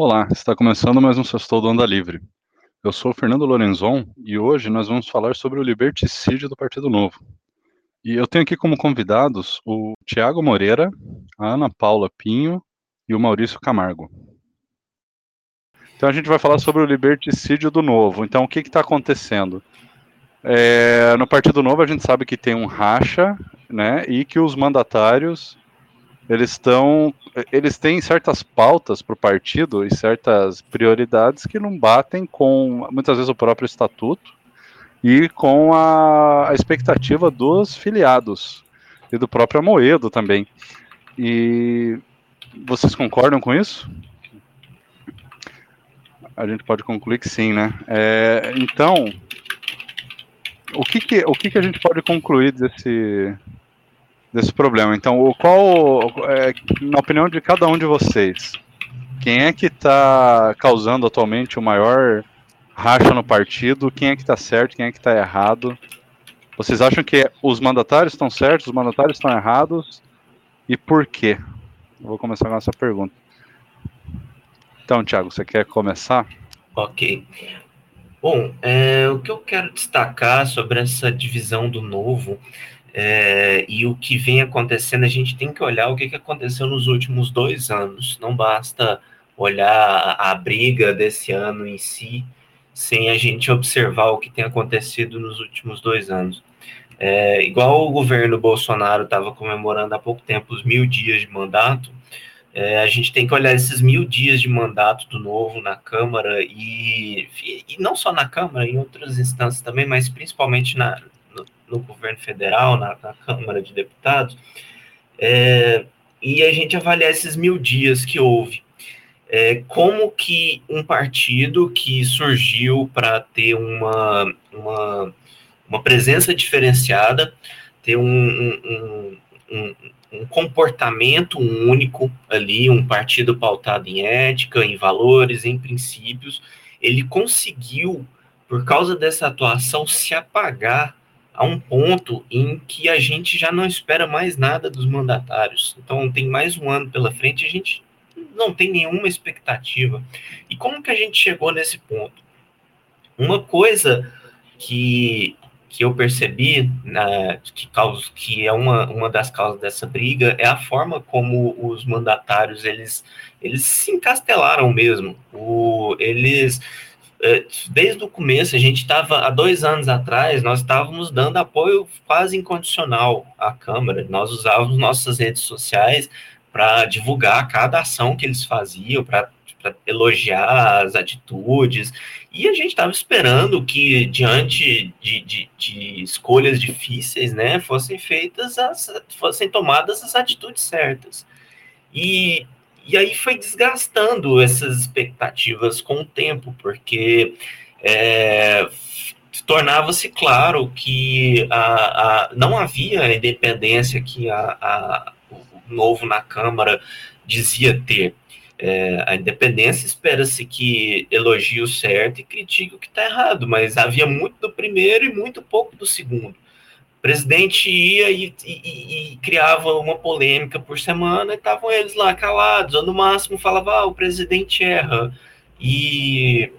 Olá, está começando mais um Sextou do Anda Livre. Eu sou o Fernando Lorenzon e hoje nós vamos falar sobre o liberticídio do Partido Novo. E eu tenho aqui como convidados o Tiago Moreira, a Ana Paula Pinho e o Maurício Camargo. Então a gente vai falar sobre o liberticídio do Novo. Então o que está acontecendo? É, no Partido Novo a gente sabe que tem um racha, né, e que os mandatários eles estão, eles têm certas pautas para o partido e certas prioridades que não batem com muitas vezes o próprio estatuto e com a, a expectativa dos filiados e do próprio Amoedo também. E vocês concordam com isso? A gente pode concluir que sim, né? É, então, o que, que, o que, que a gente pode concluir desse, desse problema. Então, o qual, é, na opinião de cada um de vocês, quem é que está causando atualmente o maior racha no partido? Quem é que está certo? Quem é que está errado? Vocês acham que os mandatários estão certos? Os mandatários estão errados? E por quê? Eu vou começar com essa pergunta. Então, Thiago, você quer começar? Ok. Bom, é, o que eu quero destacar sobre essa divisão do novo é, e o que vem acontecendo, a gente tem que olhar o que, que aconteceu nos últimos dois anos. Não basta olhar a briga desse ano em si, sem a gente observar o que tem acontecido nos últimos dois anos. É, igual o governo Bolsonaro estava comemorando há pouco tempo os mil dias de mandato, é, a gente tem que olhar esses mil dias de mandato do novo na Câmara e, e não só na Câmara, em outras instâncias também, mas principalmente na, no governo federal, na, na Câmara de Deputados, é, e a gente avaliar esses mil dias que houve. É, como que um partido que surgiu para ter uma, uma, uma, presença diferenciada, ter um, um, um, um, comportamento único ali, um partido pautado em ética, em valores, em princípios, ele conseguiu, por causa dessa atuação, se apagar a um ponto em que a gente já não espera mais nada dos mandatários. Então, tem mais um ano pela frente, a gente não tem nenhuma expectativa. E como que a gente chegou nesse ponto? Uma coisa que, que eu percebi, né, que, causa, que é uma, uma das causas dessa briga, é a forma como os mandatários eles, eles se encastelaram mesmo. O, eles desde o começo, a gente estava, há dois anos atrás, nós estávamos dando apoio quase incondicional à Câmara. Nós usávamos nossas redes sociais para divulgar cada ação que eles faziam, para elogiar as atitudes. E a gente estava esperando que, diante de, de, de, escolhas difíceis, né, fossem feitas, as, fossem tomadas as atitudes certas. E e aí foi desgastando essas expectativas com o tempo, porque é, tornava-se claro que a, a, não havia a independência que a, a, o novo na Câmara dizia ter. É, a independência espera-se que elogie o certo e critique o que está errado, mas havia muito do primeiro e muito pouco do segundo. O presidente ia e, e, e, criava uma polêmica por semana e estavam eles lá calados, ou no máximo falava, ah, o presidente erra. E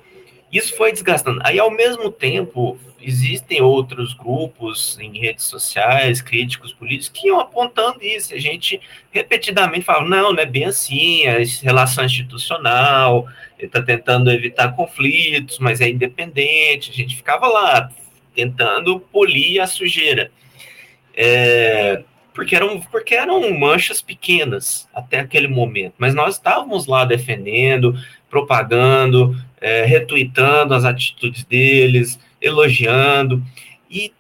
isso foi desgastando. Aí, ao mesmo tempo, existem outros grupos em redes sociais, críticos políticos, que iam apontando isso. A gente repetidamente falava, não, não é bem assim, é relação institucional, ele está tentando evitar conflitos, mas é independente. A gente ficava lá tentando polir a sujeira. É, porque, eram, porque eram manchas pequenas até aquele momento, mas nós estávamos lá defendendo, propagando, é, as atitudes deles, elogiando, e,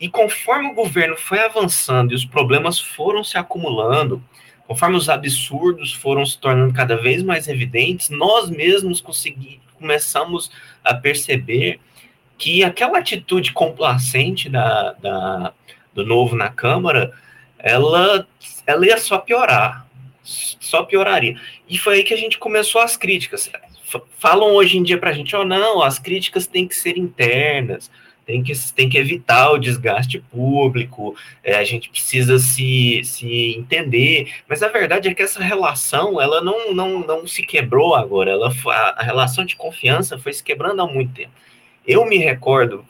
e conforme o governo foi avançando e os problemas foram se acumulando, conforme os absurdos foram se tornando cada vez mais evidentes, nós mesmos consegui, começamos a perceber que aquela atitude complacente da, da, do novo na Câmara, ela, ela ia só piorar, só pioraria. E foi aí que a gente começou as críticas. Falam hoje em dia para a gente, oh não, as críticas têm que ser internas, tem que, tem que evitar o desgaste público, é, a gente precisa se, se entender, mas a verdade é que essa relação, ela não, não, não se quebrou agora, ela, a, a relação de confiança foi se quebrando há muito tempo. Eu me recordo,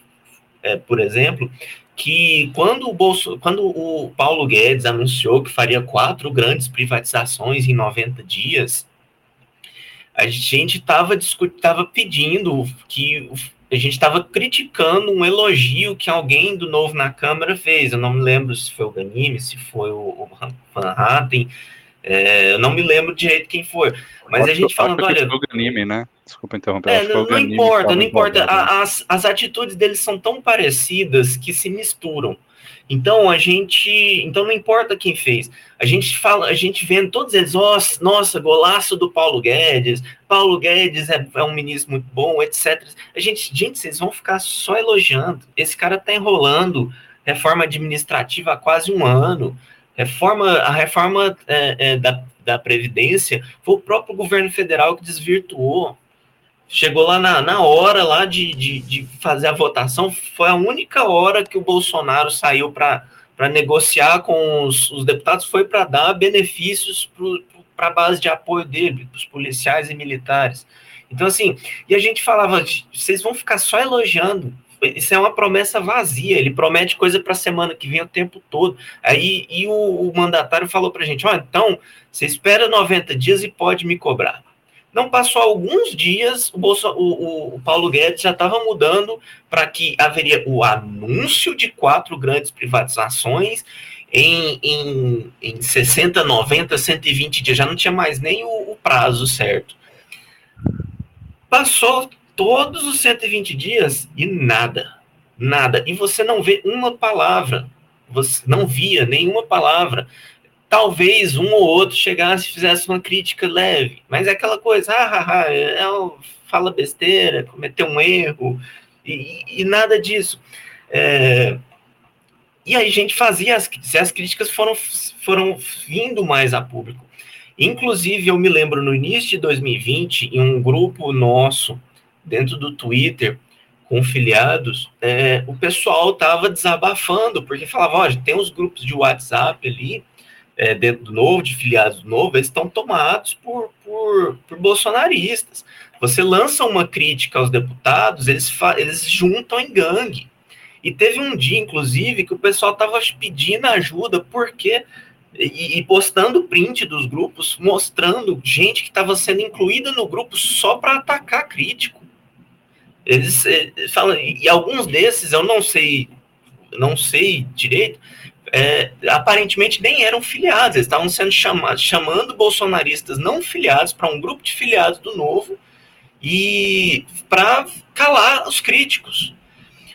é, por exemplo, que quando o, Bolso, quando o Paulo Guedes anunciou que faria quatro grandes privatizações em 90 dias, a gente estava tava pedindo que a gente estava criticando um elogio que alguém do novo na Câmara fez. Eu não me lembro se foi o Ganime, se foi o, o Van Hatten, é, eu não me lembro direito quem foi. Mas a gente falando, olha. Foi o Ganime, né? Desculpa interromper. É, não, não importa, não importa. As, as atitudes deles são tão parecidas que se misturam. Então a gente, então não importa quem fez. A gente fala, a gente vendo todos eles, oh, nossa, golaço do Paulo Guedes. Paulo Guedes é, é, um ministro muito bom, etc. A gente, gente, vocês vão ficar só elogiando. Esse cara tá enrolando reforma administrativa há quase um ano. Reforma, a reforma é, é, da, da previdência foi o próprio governo federal que desvirtuou chegou lá na, na hora lá de, de, de, fazer a votação, foi a única hora que o Bolsonaro saiu para negociar com os, os deputados, foi para dar benefícios para a base de apoio dele, para os policiais e militares. Então, assim, e a gente falava, vocês vão ficar só elogiando, isso é uma promessa vazia, ele promete coisa para a semana que vem o tempo todo. Aí e o, o mandatário falou para a gente: ó, então, você espera 90 dias e pode me cobrar. Não passou alguns dias, o, Bolso, o, o Paulo Guedes já estava mudando para que haveria o anúncio de quatro grandes privatizações em, em, em 60, 90, 120 dias. Já não tinha mais nem o, o prazo certo. Passou todos os 120 dias e nada. Nada. E você não vê uma palavra. Você não via nenhuma palavra talvez um ou outro chegasse e fizesse uma crítica leve, mas é aquela coisa, ah, ah, ah é, fala besteira, cometeu um erro, e, e nada disso. É, e aí a gente fazia as, as críticas foram, foram vindo mais a público. Inclusive, eu me lembro no início de 2020, em um grupo nosso, dentro do Twitter, com filiados, é, o pessoal estava desabafando, porque falava, olha, tem uns grupos de WhatsApp ali, é, dentro do novo, de filiados do novo, eles estão tomados por, por, por, bolsonaristas. Você lança uma crítica aos deputados, eles, eles juntam em gangue. E teve um dia, inclusive, que o pessoal estava pedindo ajuda, porque e, e, postando print dos grupos, mostrando gente que estava sendo incluída no grupo só para atacar crítico. Eles, eles falam, e alguns desses eu não sei, não sei direito, é, aparentemente nem eram filiados, eles estavam sendo chamados, chamando bolsonaristas não filiados para um grupo de filiados do Novo e para calar os críticos.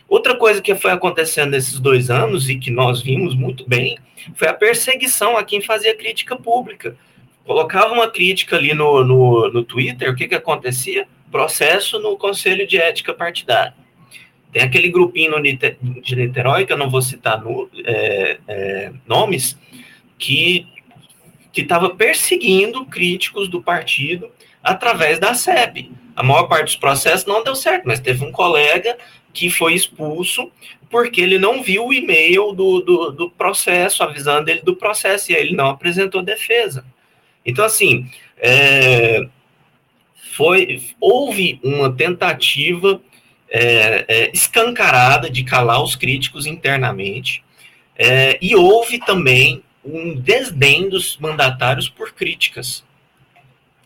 Outra coisa que foi acontecendo nesses dois anos e que nós vimos muito bem foi a perseguição a quem fazia crítica pública. Colocava uma crítica ali no, no, no Twitter, o que, que acontecia? Processo no Conselho de Ética Partidária tem aquele grupinho de Niterói, que eu não vou citar no, é, é, nomes, que estava perseguindo críticos do partido através da SEB. A maior parte dos processos não deu certo, mas teve um colega que foi expulso porque ele não viu o e-mail do, do, do processo, avisando ele do processo, e aí ele não apresentou defesa. Então, assim, é, foi, houve uma tentativa é, é, escancarada de calar os críticos internamente, é, e houve também um desdém dos mandatários por críticas.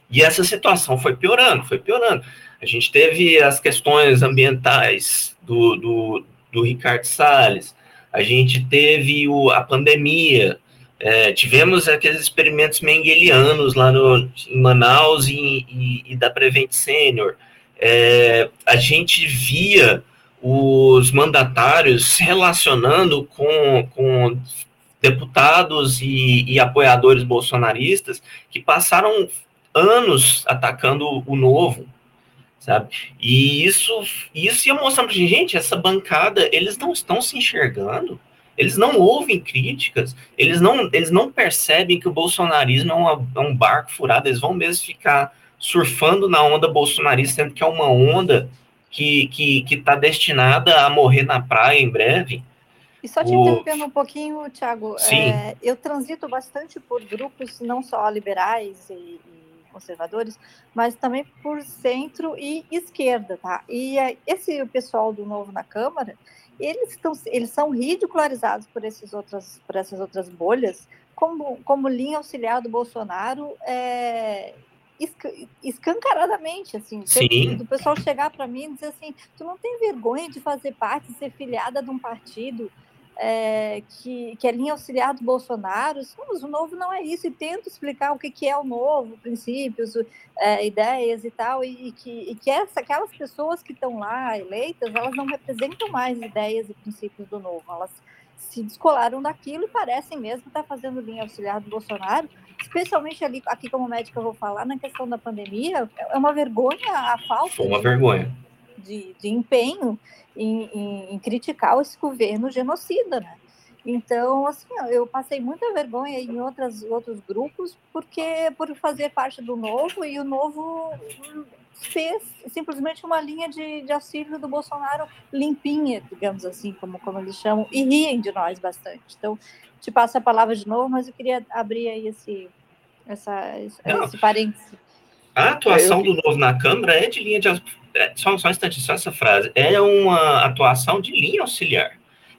E essa situação foi piorando, foi piorando. A gente teve as questões ambientais do, do, do Ricardo Salles, a gente teve o, a pandemia, é, tivemos aqueles experimentos mengelianos lá no, em Manaus e, e, e da Prevent Senior é, a gente via os mandatários se relacionando com, com deputados e, e, apoiadores bolsonaristas que passaram anos atacando o novo, sabe? E isso, isso ia mostrando para gente, essa bancada, eles não estão se enxergando, eles não ouvem críticas, eles não, eles não percebem que o bolsonarismo é, uma, é um barco furado, eles vão mesmo ficar surfando na onda bolsonarista, sendo que é uma onda que está que, que tá destinada a morrer na praia em breve. E só te o... interrompendo um pouquinho, Tiago, é, eu transito bastante por grupos, não só liberais e, e, conservadores, mas também por centro e esquerda, tá? E é, esse pessoal do Novo na Câmara, eles, estão, eles são ridicularizados por, esses outras, por essas outras bolhas, como, como linha auxiliar do Bolsonaro, é, escancaradamente, assim, Sim. do pessoal chegar para mim e dizer assim, tu não tem vergonha de fazer parte, de ser filiada de um partido é, que, que é linha auxiliar do Bolsonaro, o novo não é isso, e tento explicar o que, que é o novo, princípios, é, ideias e tal, e, e que, e que essa, aquelas pessoas que estão lá eleitas, elas não representam mais ideias e princípios do novo, elas se descolaram daquilo e parecem mesmo estar fazendo linha auxiliar do Bolsonaro, especialmente ali, aqui como médica eu vou falar, na questão da pandemia, é uma vergonha a falta. Foi uma de, vergonha. De, de empenho em, em, em, criticar esse governo genocida, né? Então, assim, eu passei muita vergonha em outras, outros grupos porque por fazer parte do Novo e o Novo fez simplesmente uma linha de, de auxílio do Bolsonaro limpinha, digamos assim, como, como eles chamam, e riem de nós bastante. Então, te passo a palavra de novo, mas eu queria abrir aí esse, essa, esse parênteses. A atuação do Novo na Câmara é de linha de. É, só, só um instante, só essa frase. É uma atuação de linha auxiliar.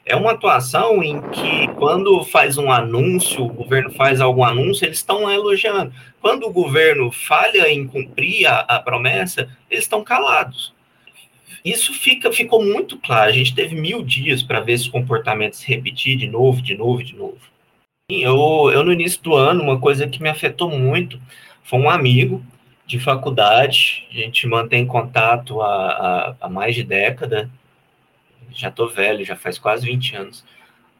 É uma atuação em que, quando faz um anúncio, o governo faz algum anúncio, eles estão elogiando. Quando o governo falha em cumprir a, a promessa, eles estão calados. Isso fica, ficou muito claro. A gente teve mil dias para ver esse comportamento se repetir de novo, de novo, de novo. Eu, eu, no início do ano, uma coisa que me afetou muito foi um amigo de faculdade. A gente mantém contato há, há, há mais de década. Já estou velho, já faz quase 20 anos.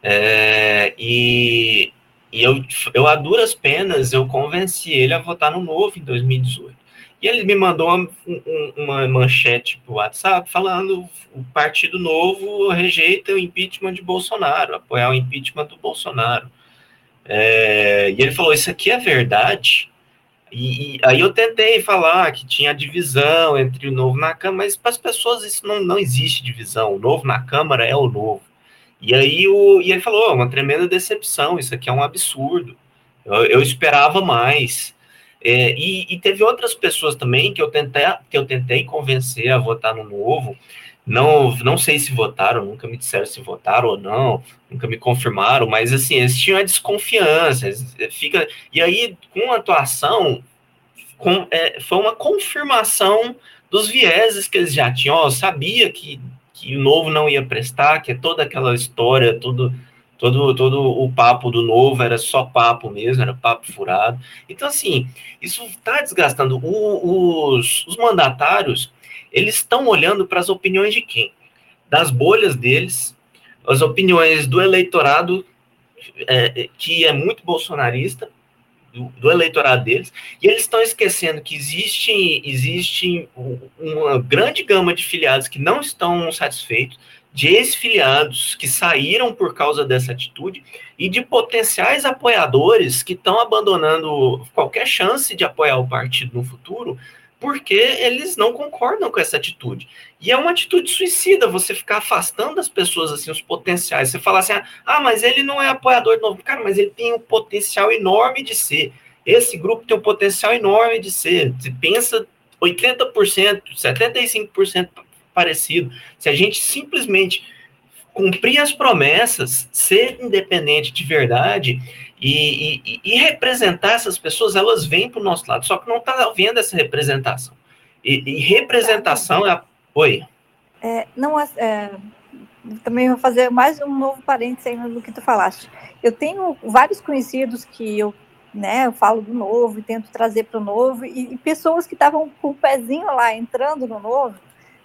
É, e e eu, eu, a duras penas, eu convenci ele a votar no Novo em 2018. E ele me mandou uma, uma manchete o WhatsApp falando o Partido Novo rejeita o impeachment de Bolsonaro, apoiar o impeachment do Bolsonaro. É, e ele falou, isso aqui é verdade? E, e, aí eu tentei falar que tinha divisão entre o Novo na Câmara, mas para as pessoas isso não, não existe divisão. O Novo na Câmara é o Novo. E aí o, e ele falou, uma tremenda decepção, isso aqui é um absurdo. Eu, eu esperava mais. É, e, e, teve outras pessoas também que eu tentei, que eu tentei convencer a votar no novo. Não, não sei se votaram, nunca me disseram se votaram ou não, nunca me confirmaram, mas assim, eles tinham a desconfiança. Fica, e aí, com a atuação, com, é, foi uma confirmação dos vieses que eles já tinham. Eu sabia que, que o novo não ia prestar, que é toda aquela história, tudo todo, todo o papo do novo era só papo mesmo, era papo furado. Então, assim, isso está desgastando. O, os, os mandatários, eles estão olhando para as opiniões de quem? Das bolhas deles, as opiniões do eleitorado, é, que é muito bolsonarista, do, do, eleitorado deles, e eles estão esquecendo que existe, existe uma grande gama de filiados que não estão satisfeitos, de ex-filiados que saíram por causa dessa atitude e de potenciais apoiadores que estão abandonando qualquer chance de apoiar o partido no futuro porque eles não concordam com essa atitude. E é uma atitude suicida você ficar afastando as pessoas, assim, os potenciais. Você falar assim, ah, mas ele não é apoiador de novo. Cara, mas ele tem um potencial enorme de ser. Esse grupo tem um potencial enorme de ser. Você pensa 80%, 75% parecido. Se a gente simplesmente cumprir as promessas, ser independente de verdade e, e, e representar essas pessoas, elas vêm para o nosso lado. Só que não está havendo essa representação. E, e representação é. A... Oi. É, não, é, é, também vou fazer mais um novo parênteses ainda do que tu falaste. Eu tenho vários conhecidos que eu, né, eu falo do novo e tento trazer para o novo, e, e pessoas que estavam com o pezinho lá entrando no novo,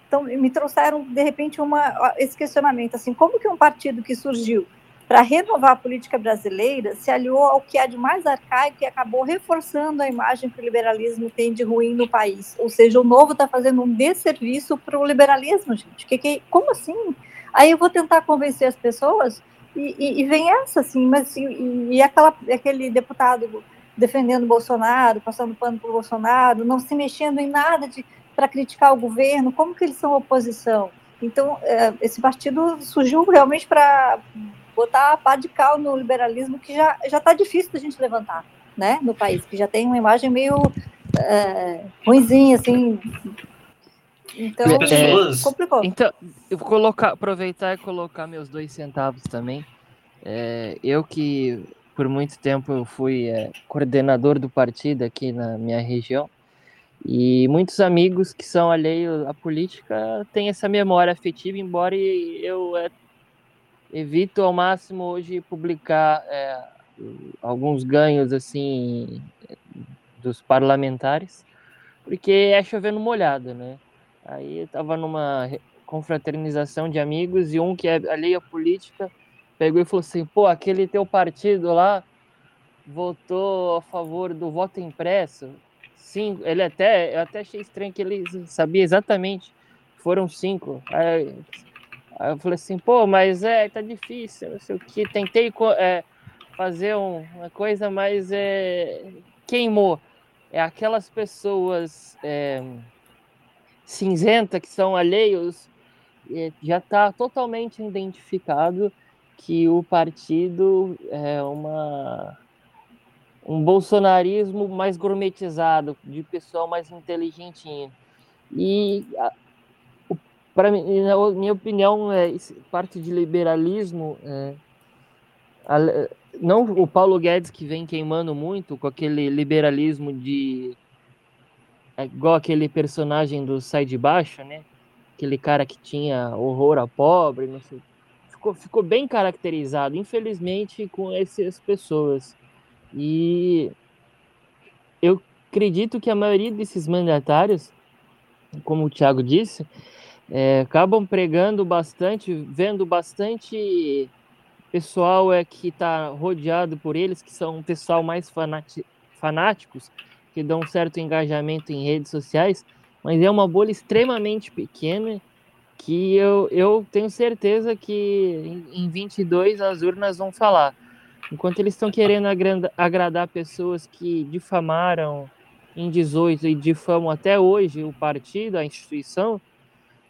então, me trouxeram, de repente, uma, esse questionamento, assim, como que um partido que surgiu para renovar a política brasileira se aliou ao que há de mais arcaico e acabou reforçando a imagem que o liberalismo tem de ruim no país. Ou seja, o novo está fazendo um desserviço para o liberalismo, gente. Que, que, como assim? Aí eu vou tentar convencer as pessoas e, e, e vem essa, assim, mas e, e aquela, aquele deputado defendendo Bolsonaro, passando pano para Bolsonaro, não se mexendo em nada de para criticar o governo, como que eles são oposição? Então, é, esse partido surgiu realmente para botar a pá de cal no liberalismo que já está difícil da gente levantar, né, no país, que já tem uma imagem meio é, ruimzinha, assim. Então, é, complicou. Então, eu vou colocar, aproveitar e colocar meus dois centavos também. É, eu que por muito tempo eu fui é, coordenador do partido aqui na minha região, e muitos amigos que são alheios à política têm essa memória afetiva, embora eu é, evito ao máximo hoje publicar é, alguns ganhos assim dos parlamentares, porque é chovendo molhado, né? Aí eu estava numa confraternização de amigos e um que é alheio à política pegou e falou assim: pô, aquele teu partido lá votou a favor do voto impresso cinco. Ele até, eu até achei estranho que ele sabia exatamente. Foram cinco. Aí, aí eu falei assim, pô, mas é, tá difícil, não sei o que. Tentei é, fazer um, uma coisa, mas é, queimou. É aquelas pessoas é, cinzenta que são alheios, é, já está totalmente identificado que o partido é uma um bolsonarismo mais gourmetizado, de pessoal mais inteligentinho. E para minha opinião, é, parte de liberalismo, é, a, não o Paulo Guedes que vem queimando muito com aquele liberalismo de é igual aquele personagem do Sai de Baixo, né? Aquele cara que tinha horror a pobre, não sei. Ficou, ficou bem caracterizado, infelizmente, com essas pessoas. E eu acredito que a maioria desses mandatários, como o Thiago disse, é, acabam pregando bastante, vendo bastante pessoal é que está rodeado por eles, que são pessoal mais fanáticos, que dão um certo engajamento em redes sociais, mas é uma bolha extremamente pequena que eu, eu tenho certeza que em 22 as urnas vão falar. Enquanto eles estão querendo agradar pessoas que difamaram em 18 e difamam até hoje o partido, a instituição,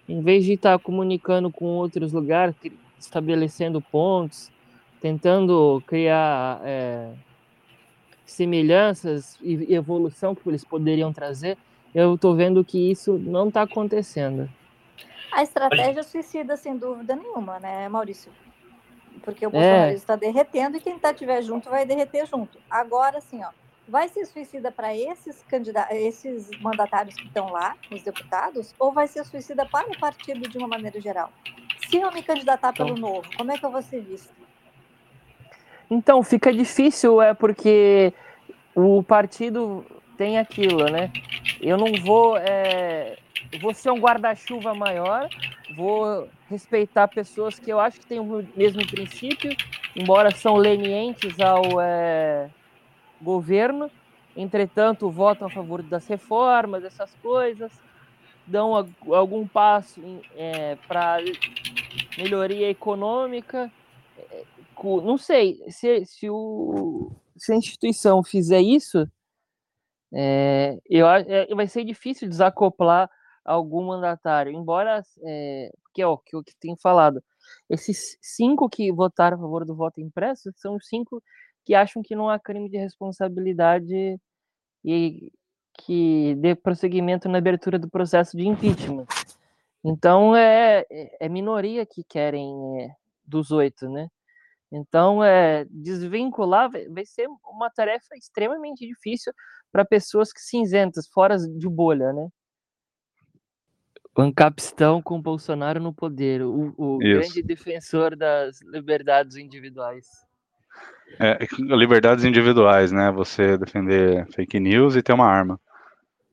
em vez de estar comunicando com outros lugares, estabelecendo pontos, tentando criar é, semelhanças e evolução que eles poderiam trazer, eu estou vendo que isso não está acontecendo. A estratégia suicida, sem dúvida nenhuma, né, Maurício? Porque o Bolsonaro é. está derretendo e quem está tiver junto vai derreter junto. Agora, assim, ó, vai ser suicida para esses candidatos, esses mandatários que estão lá, os deputados, ou vai ser suicida para o partido de uma maneira geral? Se eu me candidatar então, pelo novo, como é que eu vou ser visto? Então, fica difícil, é porque o partido tem aquilo, né? Eu não vou. É, vou ser um guarda-chuva maior, vou respeitar pessoas que eu acho que têm o mesmo princípio, embora são lenientes ao é, governo, entretanto votam a favor das reformas, dessas coisas, dão algum passo é, para melhoria econômica. É, não sei, se, se, o, se a instituição fizer isso, é, eu, é, vai ser difícil desacoplar algum mandatário, embora, é, que é o que eu tenho falado, esses cinco que votaram a favor do voto impresso são os cinco que acham que não há crime de responsabilidade e que dê prosseguimento na abertura do processo de impeachment. Então é, é, é minoria que querem é, dos oito, né? Então é, desvincular vai ser uma tarefa extremamente difícil para pessoas que cinzentas, fora de bolha, né? O Ancapistão com Bolsonaro no poder, o, o grande defensor das liberdades individuais. É, liberdades individuais, né? Você defender fake news e ter uma arma.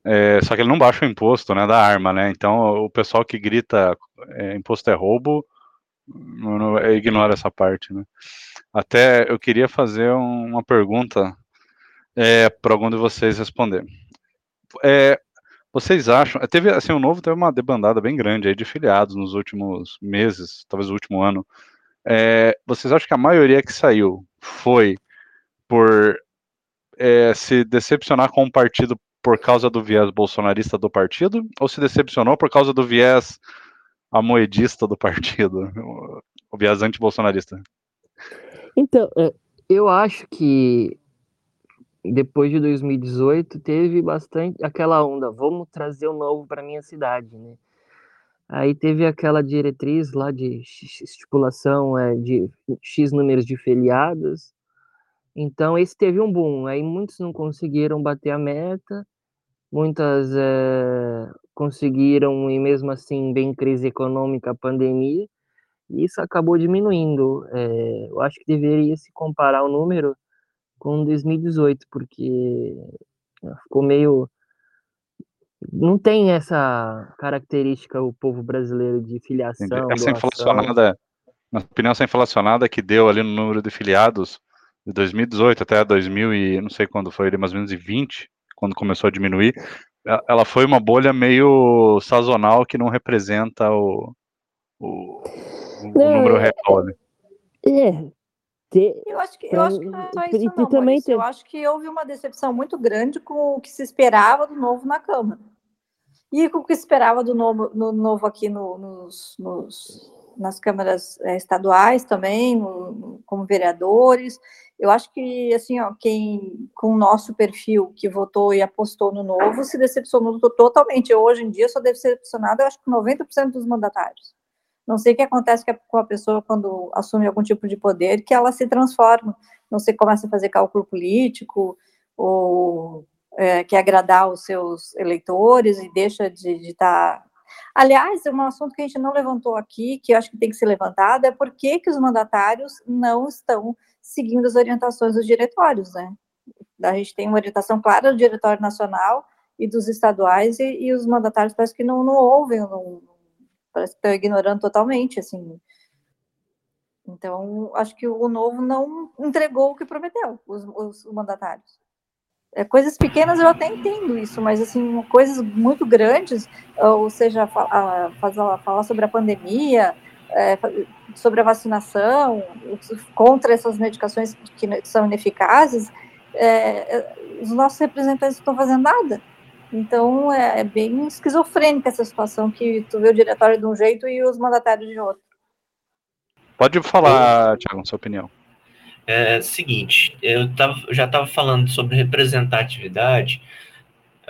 É, só que ele não baixa o imposto né, da arma, né? Então o pessoal que grita é, imposto é roubo não, não, é, ignora essa parte, né? Até eu queria fazer um, uma pergunta é, para algum de vocês responder. É, vocês acham? Teve assim, o novo teve uma debandada bem grande aí de filiados nos últimos meses, talvez no último ano. É, vocês acham que a maioria que saiu foi por é, se decepcionar com o partido por causa do viés bolsonarista do partido ou se decepcionou por causa do viés amoedista do partido, o viés anti-bolsonarista? Então, eu acho que depois de 2018 teve bastante aquela onda, vamos trazer o novo para minha cidade, né? Aí teve aquela diretriz lá de estipulação é, de X números de filiados. Então, esse teve um boom. Aí muitos não conseguiram bater a meta, muitas é, conseguiram, e mesmo assim, bem crise econômica, pandemia, e isso acabou diminuindo. É, eu acho que deveria se comparar o número com 2018, porque ficou meio não tem essa característica o povo brasileiro de filiação. Essa inflacionada, na opinião, essa inflacionada que deu ali no número de filiados de 2018 até 2000 e não sei quando foi, mais ou menos 20, quando começou a diminuir, ela foi uma bolha meio sazonal que não representa o, o, o é, número real. Né? É. Eu acho que, eu acho que não é só isso, não, também. Eu acho que houve uma decepção muito grande com o que se esperava do novo na Câmara. E o que esperava do novo, no, novo aqui no, nos, nos, nas câmaras é, estaduais também, no, como vereadores. Eu acho que, assim, ó, quem com o nosso perfil que votou e apostou no novo se decepcionou totalmente. Eu, hoje em dia, sou decepcionada, eu acho que 90% dos mandatários. Não sei o que acontece com a pessoa quando assume algum tipo de poder, que ela se transforma. Não sei, começa a fazer cálculo político, ou é, quer agradar os seus eleitores e deixa de estar. Tá... Aliás, é um assunto que a gente não levantou aqui, que eu acho que tem que ser levantado, é por que, que os mandatários não estão seguindo as orientações dos diretórios, né? A gente tem uma orientação clara do Diretório Nacional e dos estaduais, e, e os mandatários parece que não, não ouvem, não, parece que estão ignorando totalmente, assim. Então, acho que o novo não entregou o que prometeu, os, os mandatários. É, coisas pequenas eu até entendo isso, mas assim, coisas muito grandes, ou seja, falar, falar sobre a pandemia, é, sobre a vacinação, contra essas medicações que são ineficazes, é, é os nossos representantes não estão fazendo nada. Então é, é, bem esquizofrênica essa situação que tu vê o diretório de um jeito e os mandatários de outro. Pode falar, Tiago, sua opinião. É seguinte, eu tava, já estava falando sobre representatividade.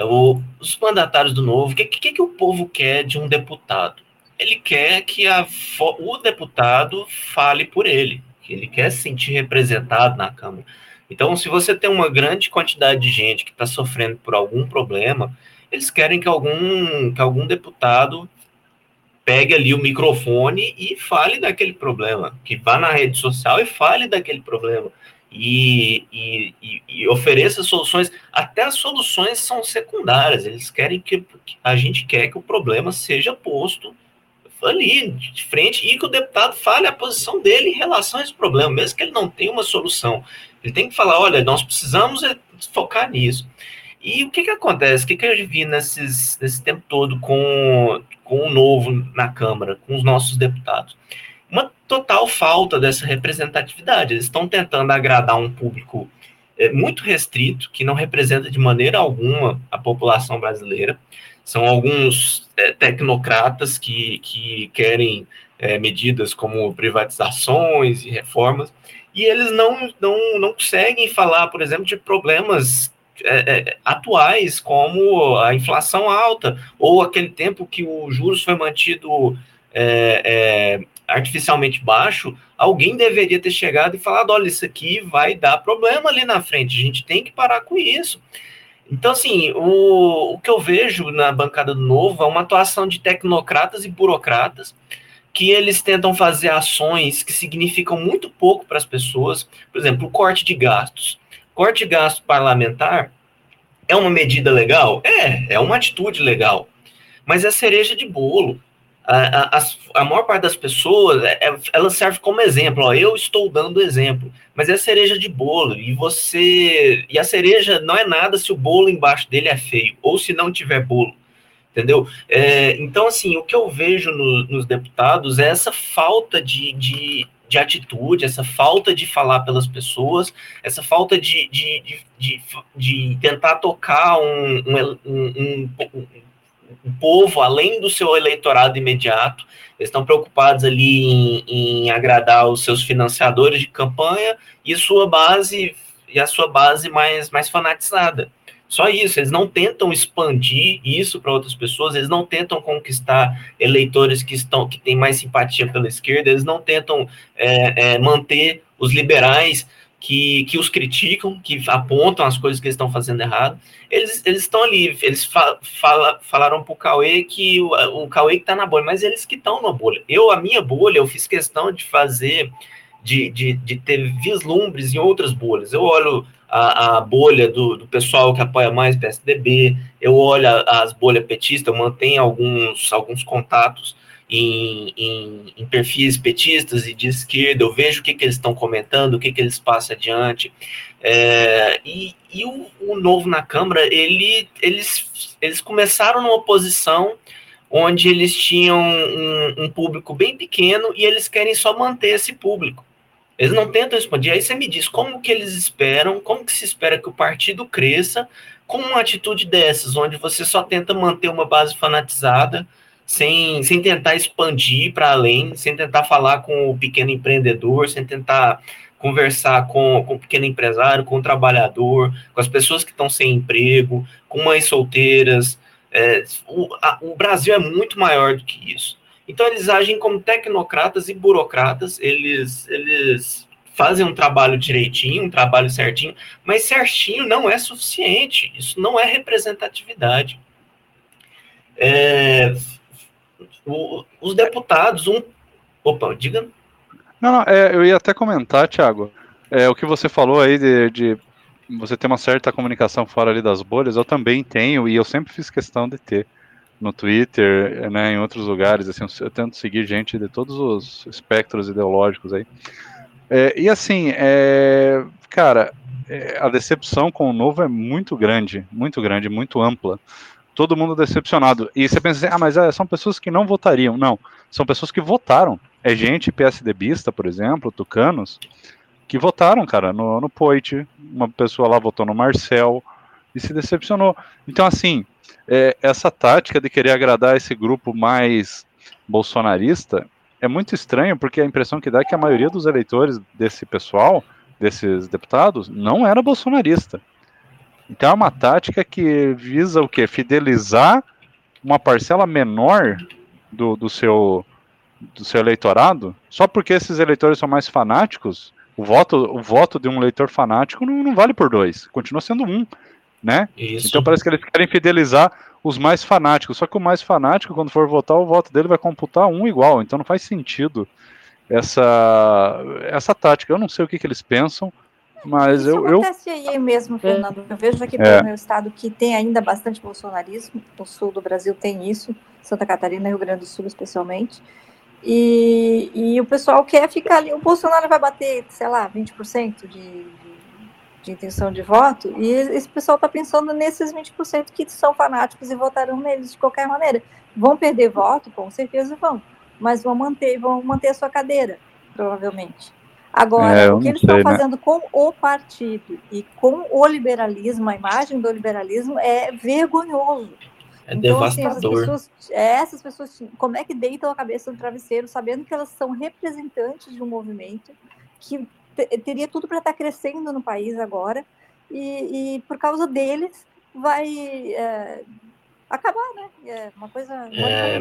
O, os mandatários do novo, o que, que, que o povo quer de um deputado? Ele quer que a, o deputado fale por ele, que ele quer se sentir representado na Câmara. Então, se você tem uma grande quantidade de gente que está sofrendo por algum problema, eles querem que algum, que algum deputado pegue ali o microfone e fale daquele problema, que vá na rede social e fale daquele problema. E, e, e, ofereça soluções, até as soluções são secundárias, eles querem que a gente quer que o problema seja posto ali de frente e que o deputado fale a posição dele em relação a esse problema, mesmo que ele não tenha uma solução. Ele tem que falar, olha, nós precisamos é focar nisso. E o que, que acontece? O que, que eu vi nesses, nesse tempo todo com, com o novo na Câmara, com os nossos deputados? Uma total falta dessa representatividade. Eles estão tentando agradar um público é, muito restrito, que não representa de maneira alguma a população brasileira. São alguns é, tecnocratas que, que querem é, medidas como privatizações e reformas, e eles não, não, não conseguem falar, por exemplo, de problemas é, é, atuais, como a inflação alta, ou aquele tempo que o juros foi mantido é, é, artificialmente baixo, alguém deveria ter chegado e falado: olha, isso aqui vai dar problema ali na frente, a gente tem que parar com isso. Então, assim, o, o que eu vejo na bancada do Novo é uma atuação de tecnocratas e burocratas que eles tentam fazer ações que significam muito pouco para as pessoas. Por exemplo, o corte de gastos. Corte de gasto parlamentar é uma medida legal? É, é uma atitude legal. Mas é cereja de bolo. A, a, a maior parte das pessoas, é, é, ela serve como exemplo. Ó, eu estou dando exemplo, mas é cereja de bolo. E você. E a cereja não é nada se o bolo embaixo dele é feio, ou se não tiver bolo. Entendeu? É, então, assim, o que eu vejo no, nos deputados é essa falta de, de de atitude, essa falta de falar pelas pessoas, essa falta de, de, de, de, tentar tocar um, um, um, um, um povo além do seu eleitorado imediato. Eles estão preocupados ali em, em agradar os seus financiadores de campanha e sua base e a sua base mais, mais fanatizada. Só isso, eles não tentam expandir isso para outras pessoas, eles não tentam conquistar eleitores que estão que têm mais simpatia pela esquerda, eles não tentam é, é, manter os liberais que, que os criticam, que apontam as coisas que eles estão fazendo errado. Eles, eles estão ali, eles fa, fala, falaram para o Cauê que o, o Cauê está na bolha, mas eles que estão na bolha. Eu, a minha bolha, eu fiz questão de fazer, de, de, de ter vislumbres em outras bolhas. Eu olho a, a bolha do, do, pessoal que apoia mais PSDB, eu olho as bolhas petistas, eu mantenho alguns, alguns contatos em, em, em, perfis petistas e de esquerda, eu vejo o que, que eles estão comentando, o que, que eles passam adiante. É, e, e o, o, novo na Câmara, ele, eles, eles começaram numa posição onde eles tinham um, um público bem pequeno e eles querem só manter esse público. Eles não tentam expandir. Aí você me diz como que eles esperam, como que se espera que o partido cresça com uma atitude dessas, onde você só tenta manter uma base fanatizada, sem, sem tentar expandir para além, sem tentar falar com o pequeno empreendedor, sem tentar conversar com, com o pequeno empresário, com o trabalhador, com as pessoas que estão sem emprego, com mães solteiras. É, o, a, o Brasil é muito maior do que isso. Então eles agem como tecnocratas e burocratas, eles, eles fazem um trabalho direitinho, um trabalho certinho, mas certinho não é suficiente, isso não é representatividade. É, o, os deputados, um. Opa, diga. Não, não é, eu ia até comentar, Thiago, é, o que você falou aí de, de você ter uma certa comunicação fora ali das bolhas, eu também tenho, e eu sempre fiz questão de ter no Twitter, né, em outros lugares, assim, eu tento seguir gente de todos os espectros ideológicos aí. É, e assim, é, cara, é, a decepção com o novo é muito grande, muito grande, muito ampla. Todo mundo decepcionado. E você pensa assim, ah, mas é, são pessoas que não votariam. Não, são pessoas que votaram. É gente PSDBista, por exemplo, tucanos, que votaram, cara, no, no Poit. Uma pessoa lá votou no Marcel e se decepcionou. Então, assim, é, essa tática de querer agradar esse grupo mais bolsonarista é muito estranho, porque a impressão que dá é que a maioria dos eleitores desse pessoal, desses deputados, não era bolsonarista. Então é uma tática que visa o quê? Fidelizar uma parcela menor do, do, seu, do seu eleitorado, só porque esses eleitores são mais fanáticos, o voto, o voto de um eleitor fanático não, não vale por dois, continua sendo um né? Isso. Então parece que eles querem fidelizar os mais fanáticos. Só que o mais fanático, quando for votar, o voto dele vai computar um igual. Então não faz sentido essa essa tática. Eu não sei o que, que eles pensam, mas Isso eu. acontece eu... aí mesmo, Fernando. Eu vejo aqui pelo é. meu estado que tem ainda bastante bolsonarismo. O sul do Brasil tem isso, Santa Catarina e Rio Grande do Sul, especialmente. E, e o pessoal quer ficar ali. O Bolsonaro vai bater, sei lá, 20% de, de intenção de voto, e esse pessoal está pensando nesses 20% que são fanáticos e votarão neles de qualquer maneira. Vão perder voto? Com certeza vão, mas vão manter, vão manter a sua cadeira, provavelmente. Agora, é, o que eles sei, estão né? fazendo com o partido e com o liberalismo, a imagem do liberalismo, é vergonhoso. É então, devastador. Assim, essas, pessoas, é, essas pessoas, como é que deitam a cabeça no travesseiro, sabendo que elas são representantes de um movimento que teria tudo para estar tá crescendo no país agora, e, e por causa deles vai é, acabar, né? É uma coisa. É,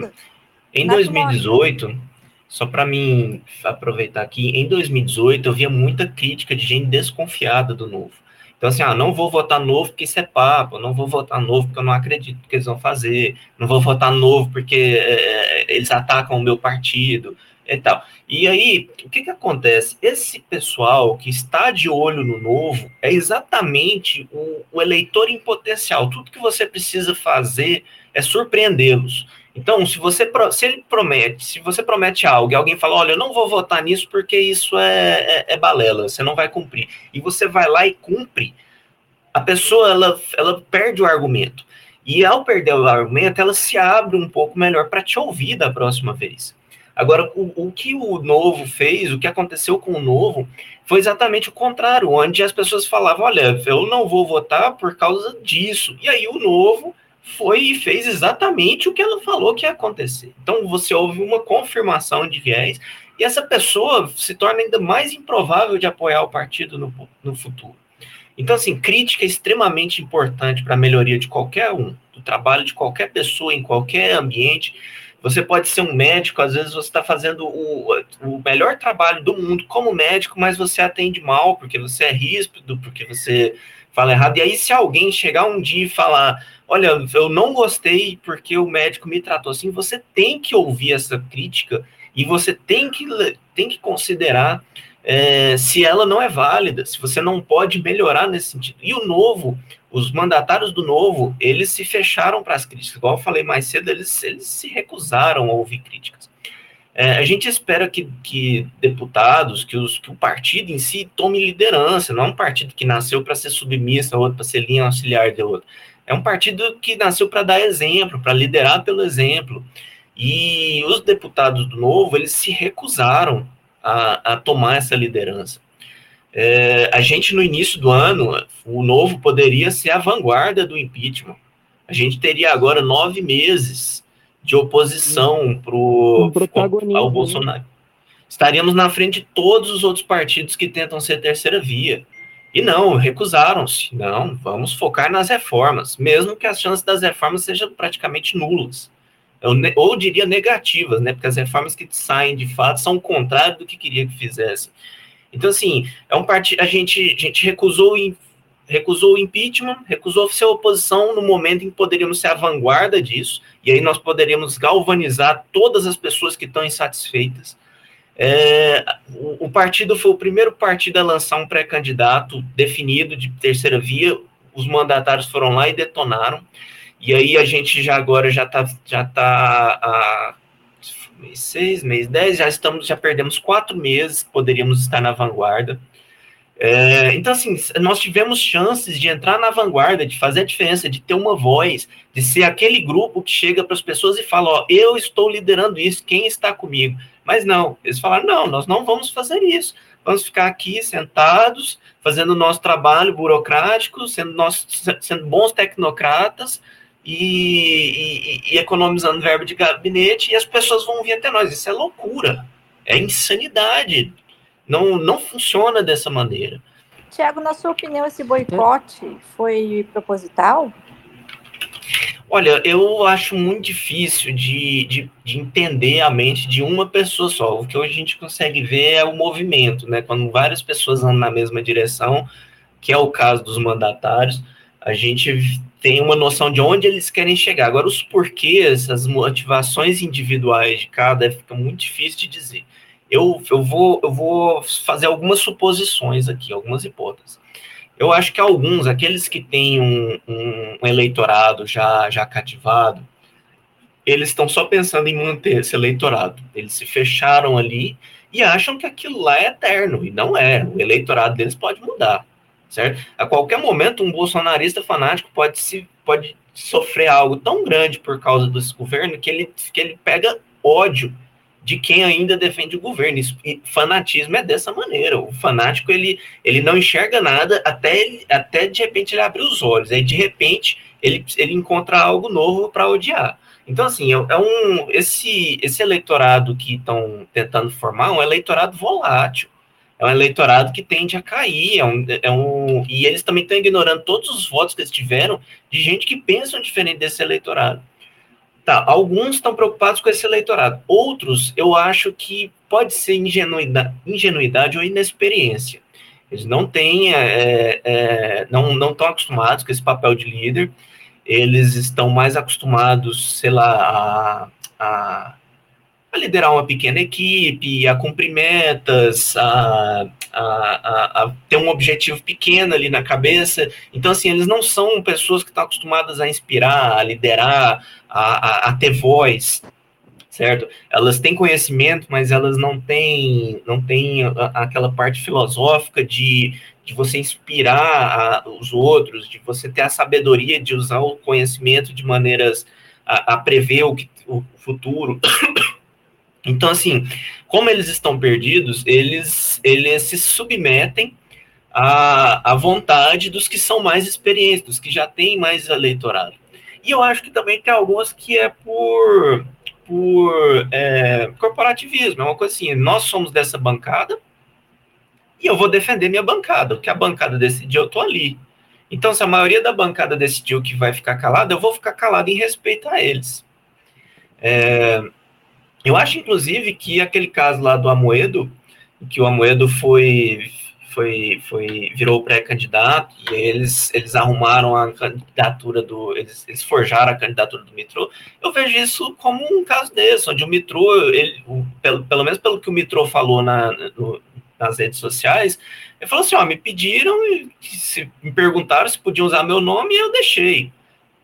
em 2018, só para mim aproveitar aqui, em 2018 eu via muita crítica de gente desconfiada do novo. Então, assim, ah, não vou votar novo porque isso é papo, não vou votar novo porque eu não acredito que eles vão fazer, não vou votar novo porque é, eles atacam o meu partido e tal. E aí, o que, que acontece? Esse pessoal que está de olho no novo é exatamente o, o eleitor em potencial. Tudo que você precisa fazer é surpreendê-los. Então, se você se ele promete, se você promete algo e alguém fala, olha, eu não vou votar nisso porque isso é, é, é balela, você não vai cumprir. E você vai lá e cumpre, a pessoa ela, ela perde o argumento. E ao perder o argumento, ela se abre um pouco melhor para te ouvir da próxima vez. Agora, o, o que o novo fez, o que aconteceu com o novo, foi exatamente o contrário, onde as pessoas falavam: olha, eu não vou votar por causa disso. E aí o novo foi e fez exatamente o que ela falou que ia acontecer. Então você houve uma confirmação de viés e essa pessoa se torna ainda mais improvável de apoiar o partido no, no futuro. Então, assim, crítica é extremamente importante para a melhoria de qualquer um, do trabalho de qualquer pessoa, em qualquer ambiente. Você pode ser um médico, às vezes você está fazendo o, o melhor trabalho do mundo como médico, mas você atende mal, porque você é ríspido, porque você fala errado. E aí, se alguém chegar um dia e falar, olha, eu não gostei porque o médico me tratou assim, você tem que ouvir essa crítica e você tem que, tem que considerar é, se ela não é válida, se você não pode melhorar nesse sentido. E o novo, os mandatários do novo, eles se fecharam para as críticas. Igual eu falei mais cedo, eles, eles se recusaram a ouvir críticas. É, a gente espera que, que deputados, que, os, que o partido em si tome liderança, não é um partido que nasceu para ser submissa, outro para ser linha auxiliar de outro. É um partido que nasceu para dar exemplo, para liderar pelo exemplo. E os deputados do Novo, eles se recusaram a, a tomar essa liderança. É, a gente, no início do ano, o Novo poderia ser a vanguarda do impeachment. A gente teria agora nove meses de oposição pro, um ao né? Bolsonaro. Estaríamos na frente de todos os outros partidos que tentam ser terceira via. E não, recusaram-se. Não, vamos focar nas reformas, mesmo que as chances das reformas sejam praticamente nulas ou diria negativas, né? Porque as reformas que saem de fato são o contrário do que queria que fizessem. Então, assim, é um partido. A gente, a gente recusou, recusou o impeachment, recusou ser oposição no momento em que poderíamos ser a vanguarda disso, e aí nós poderíamos galvanizar todas as pessoas que estão insatisfeitas. É, o, o, partido foi o primeiro partido a lançar um pré-candidato definido de terceira via. Os mandatários foram lá e detonaram. E aí a gente já agora já está já tá a mês seis, mês dez, já estamos, já perdemos quatro meses, poderíamos estar na vanguarda. É, então, assim, nós tivemos chances de entrar na vanguarda, de fazer a diferença, de ter uma voz, de ser aquele grupo que chega para as pessoas e fala: Ó, eu estou liderando isso, quem está comigo? Mas não, eles falaram: não, nós não vamos fazer isso. Vamos ficar aqui sentados, fazendo o nosso trabalho burocrático, sendo, nós, sendo bons tecnocratas, e, e, e, economizando verbo de gabinete, e as pessoas vão vir até nós. Isso é loucura, é insanidade. Não, não funciona dessa maneira. Tiago, na sua opinião, esse boicote foi proposital? Olha, eu acho muito difícil de, de, de, entender a mente de uma pessoa só. O que hoje a gente consegue ver é o movimento, né? Quando várias pessoas andam na mesma direção, que é o caso dos mandatários, a gente tem uma noção de onde eles querem chegar. Agora, os porquês, as motivações individuais de cada, fica muito difícil de dizer. Eu, eu, vou, eu vou fazer algumas suposições aqui, algumas hipóteses. Eu acho que alguns, aqueles que têm um, um eleitorado já, já cativado, eles estão só pensando em manter esse eleitorado. Eles se fecharam ali e acham que aquilo lá é eterno, e não é. O eleitorado deles pode mudar certo? A qualquer momento, um bolsonarista fanático pode, se, pode sofrer algo tão grande por causa desse governo que ele, que ele pega ódio de quem ainda defende o governo. Isso, e fanatismo é dessa maneira. O fanático ele, ele não enxerga nada até, até de repente ele abrir os olhos. Aí de repente ele, ele encontra algo novo para odiar. Então, assim, é, é um, esse, esse eleitorado que estão tentando formar é um eleitorado volátil é um eleitorado que tende a cair, é um, é um, e eles também estão ignorando todos os votos que eles tiveram de gente que pensam diferente desse eleitorado. Tá, alguns estão preocupados com esse eleitorado, outros eu acho que pode ser ingenuidade, ingenuidade ou inexperiência. Eles não têm, é, é, não, não estão acostumados com esse papel de líder, eles estão mais acostumados, sei lá, a, a a liderar uma pequena equipe, a cumprir metas, a, a, a, a, ter um objetivo pequeno ali na cabeça. Então, assim, eles não são pessoas que estão acostumadas a inspirar, a liderar, a, a, ter voz, certo? Elas têm conhecimento, mas elas não têm, não têm aquela parte filosófica de, de você inspirar os outros, de você ter a sabedoria de usar o conhecimento de maneiras a, prever o, que, o futuro Então, assim, como eles estão perdidos, eles, eles se submetem à, à vontade dos que são mais experientes, dos que já têm mais eleitorado. E eu acho que também tem algumas que é por, por é, corporativismo, é uma coisa assim, nós somos dessa bancada e eu vou defender minha bancada, o que a bancada decidiu, eu tô ali. Então, se a maioria da bancada decidiu que vai ficar calada, eu vou ficar calado em respeito a eles. É, eu acho, inclusive, que aquele caso lá do Amoedo, que o Amoedo foi, foi, foi virou pré-candidato e eles, eles arrumaram a candidatura do. Eles, eles forjaram a candidatura do Mitro. Eu vejo isso como um caso desse, onde o Mitro, ele, o, pelo, pelo menos pelo que o Mitro falou na, no, nas redes sociais, ele falou assim: ó, me pediram me perguntaram se podiam usar meu nome e eu deixei.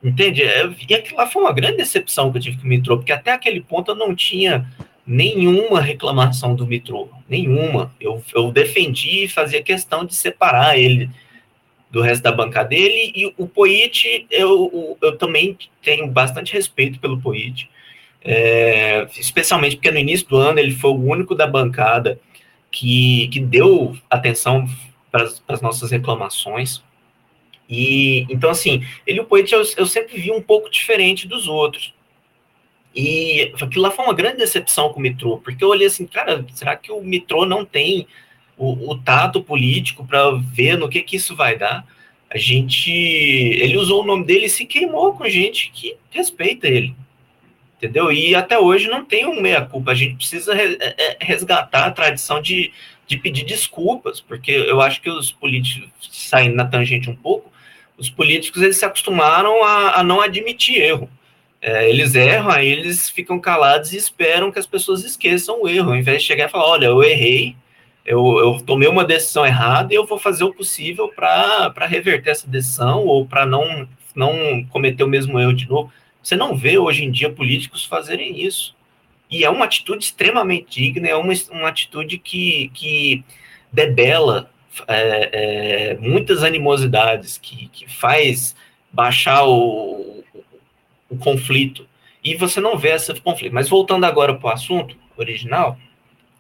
Entende? É, e aquilo lá foi uma grande decepção que eu tive com o Mitro, porque até aquele ponto eu não tinha nenhuma reclamação do Mitro, nenhuma. Eu, eu defendi e fazia questão de separar ele do resto da bancada dele, e o Poit, eu, eu também tenho bastante respeito pelo Poit, é, especialmente porque no início do ano ele foi o único da bancada que, que deu atenção para as nossas reclamações, e então, assim, ele o Poet eu, eu, sempre vi um pouco diferente dos outros. E aquilo lá foi uma grande decepção com o Mitrô, porque eu olhei assim, cara, será que o Mitrô não tem o, o tato político para ver no que, que isso vai dar? A gente. Ele usou o nome dele e se queimou com gente que respeita ele. Entendeu? E até hoje não tem um meia-culpa. A gente precisa é, é, resgatar a tradição de, de pedir desculpas, porque eu acho que os políticos, saindo na tangente um pouco, os políticos eles se acostumaram a, a não admitir erro. É, eles erram, aí eles ficam calados e esperam que as pessoas esqueçam o erro, ao invés de chegar e falar: olha, eu errei, eu, eu tomei uma decisão errada e eu vou fazer o possível para reverter essa decisão ou para não, não cometer o mesmo erro de novo. Você não vê hoje em dia políticos fazerem isso. E é uma atitude extremamente digna, é uma, uma atitude que, que debela é, é, muitas animosidades, que, que faz baixar o, o, o, conflito. E você não vê esse conflito. Mas voltando agora para o assunto original,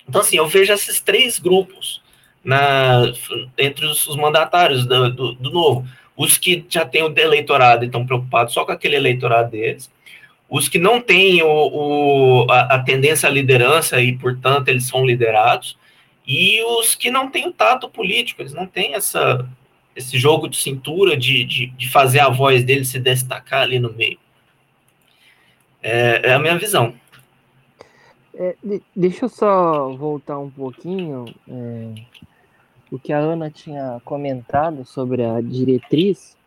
então assim, eu vejo esses três grupos na, entre os, os mandatários do, do, do, novo. Os que já têm o eleitorado e estão preocupados só com aquele eleitorado deles. Os que não têm o, o a, a tendência à liderança e, portanto, eles são liderados e os que não têm o tato político, eles não têm essa, esse jogo de cintura de, de, de fazer a voz dele se destacar ali no meio. É, é a minha visão. É, deixa eu só voltar um pouquinho. É, o que a Ana tinha comentado sobre a diretriz,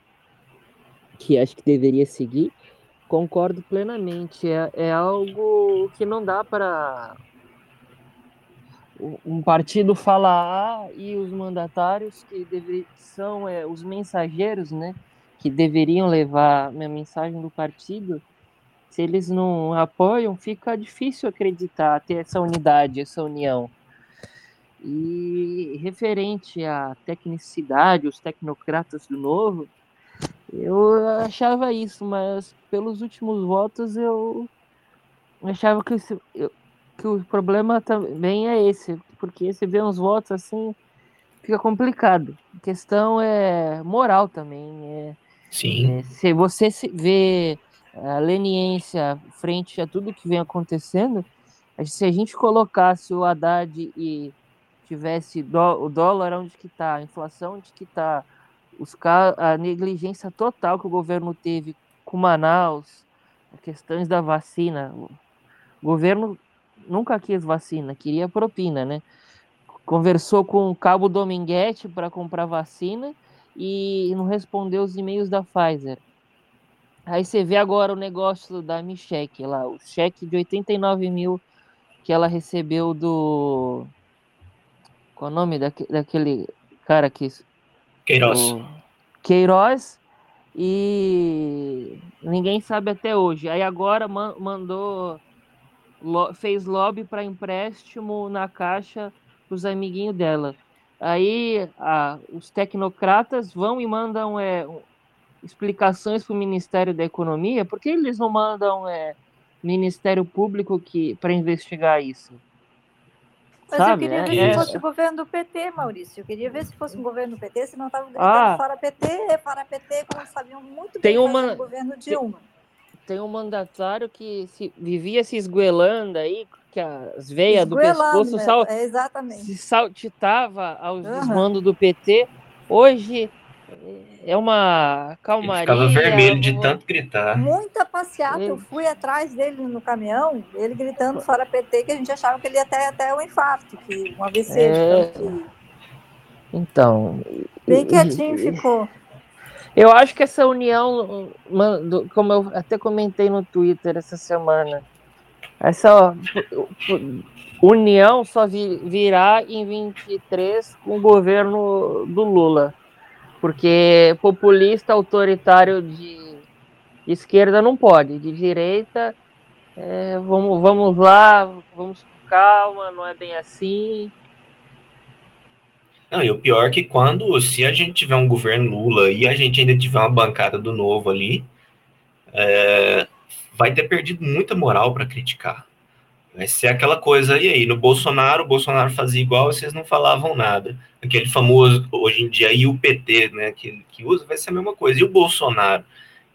que acho que deveria seguir, concordo plenamente. É, é algo que não dá para um partido fala A e os mandatários que deve, são é, os mensageiros, né, que deveriam levar a mensagem do partido, se eles não apoiam, fica difícil acreditar, ter essa unidade, essa união. E referente à tecnicidade, os tecnocratas do novo, eu achava isso, mas pelos últimos votos eu achava que eu, que o problema também é esse, porque você vê uns votos assim, fica complicado. A questão é moral também. É, Sim. É, se você se vê a leniência frente a tudo que vem acontecendo, se a gente colocasse o Haddad e tivesse o dólar onde que está, a inflação onde que está, a negligência total que o governo teve com Manaus, questões da vacina, o governo nunca quis vacina, queria propina, né? Conversou com o Cabo Dominguete para comprar vacina e não respondeu os e-mails da Pfizer. Aí você vê agora o negócio da Micheque lá, o cheque de 89 mil que ela recebeu do. Qual é o nome daque, daquele cara que. Queiroz. O... Queiroz. E ninguém sabe até hoje. Aí agora mandou fez lobby para empréstimo na caixa para os amiguinhos dela. Aí a, os tecnocratas vão e mandam é, explicações para o Ministério da Economia, porque eles não mandam é, Ministério Público que para investigar isso. Mas Sabe? eu queria ver é, se fosse o governo do PT, Maurício. Eu queria ver se fosse um governo do PT, se não estava gritando ah, fora PT, fora PT, como sabiam muito bem uma, o governo Dilma. Tem, tem um mandatário que se, vivia se esguelando aí, que as veias do pescoço sal, é, exatamente. se saltitava aos uhum. desmandos do PT. Hoje é uma calmaria. Ele ficava vermelho de tanto gritar. Muita passeata. Eu fui atrás dele no caminhão, ele gritando fora PT, que a gente achava que ele ia até, até o infarto, que um AVC. É... Então. Bem quietinho ficou. Eu acho que essa união, como eu até comentei no Twitter essa semana, essa união só virá em 23 com o governo do Lula porque populista autoritário de esquerda não pode, de direita, é, vamos, vamos lá, vamos com calma, não é bem assim. Não, e o pior é que quando, se a gente tiver um governo Lula e a gente ainda tiver uma bancada do novo ali, é, vai ter perdido muita moral para criticar. Vai ser aquela coisa, e aí, no Bolsonaro, o Bolsonaro fazia igual, vocês não falavam nada. Aquele famoso, hoje em dia, e o PT, né, que, que usa, vai ser a mesma coisa. E o Bolsonaro?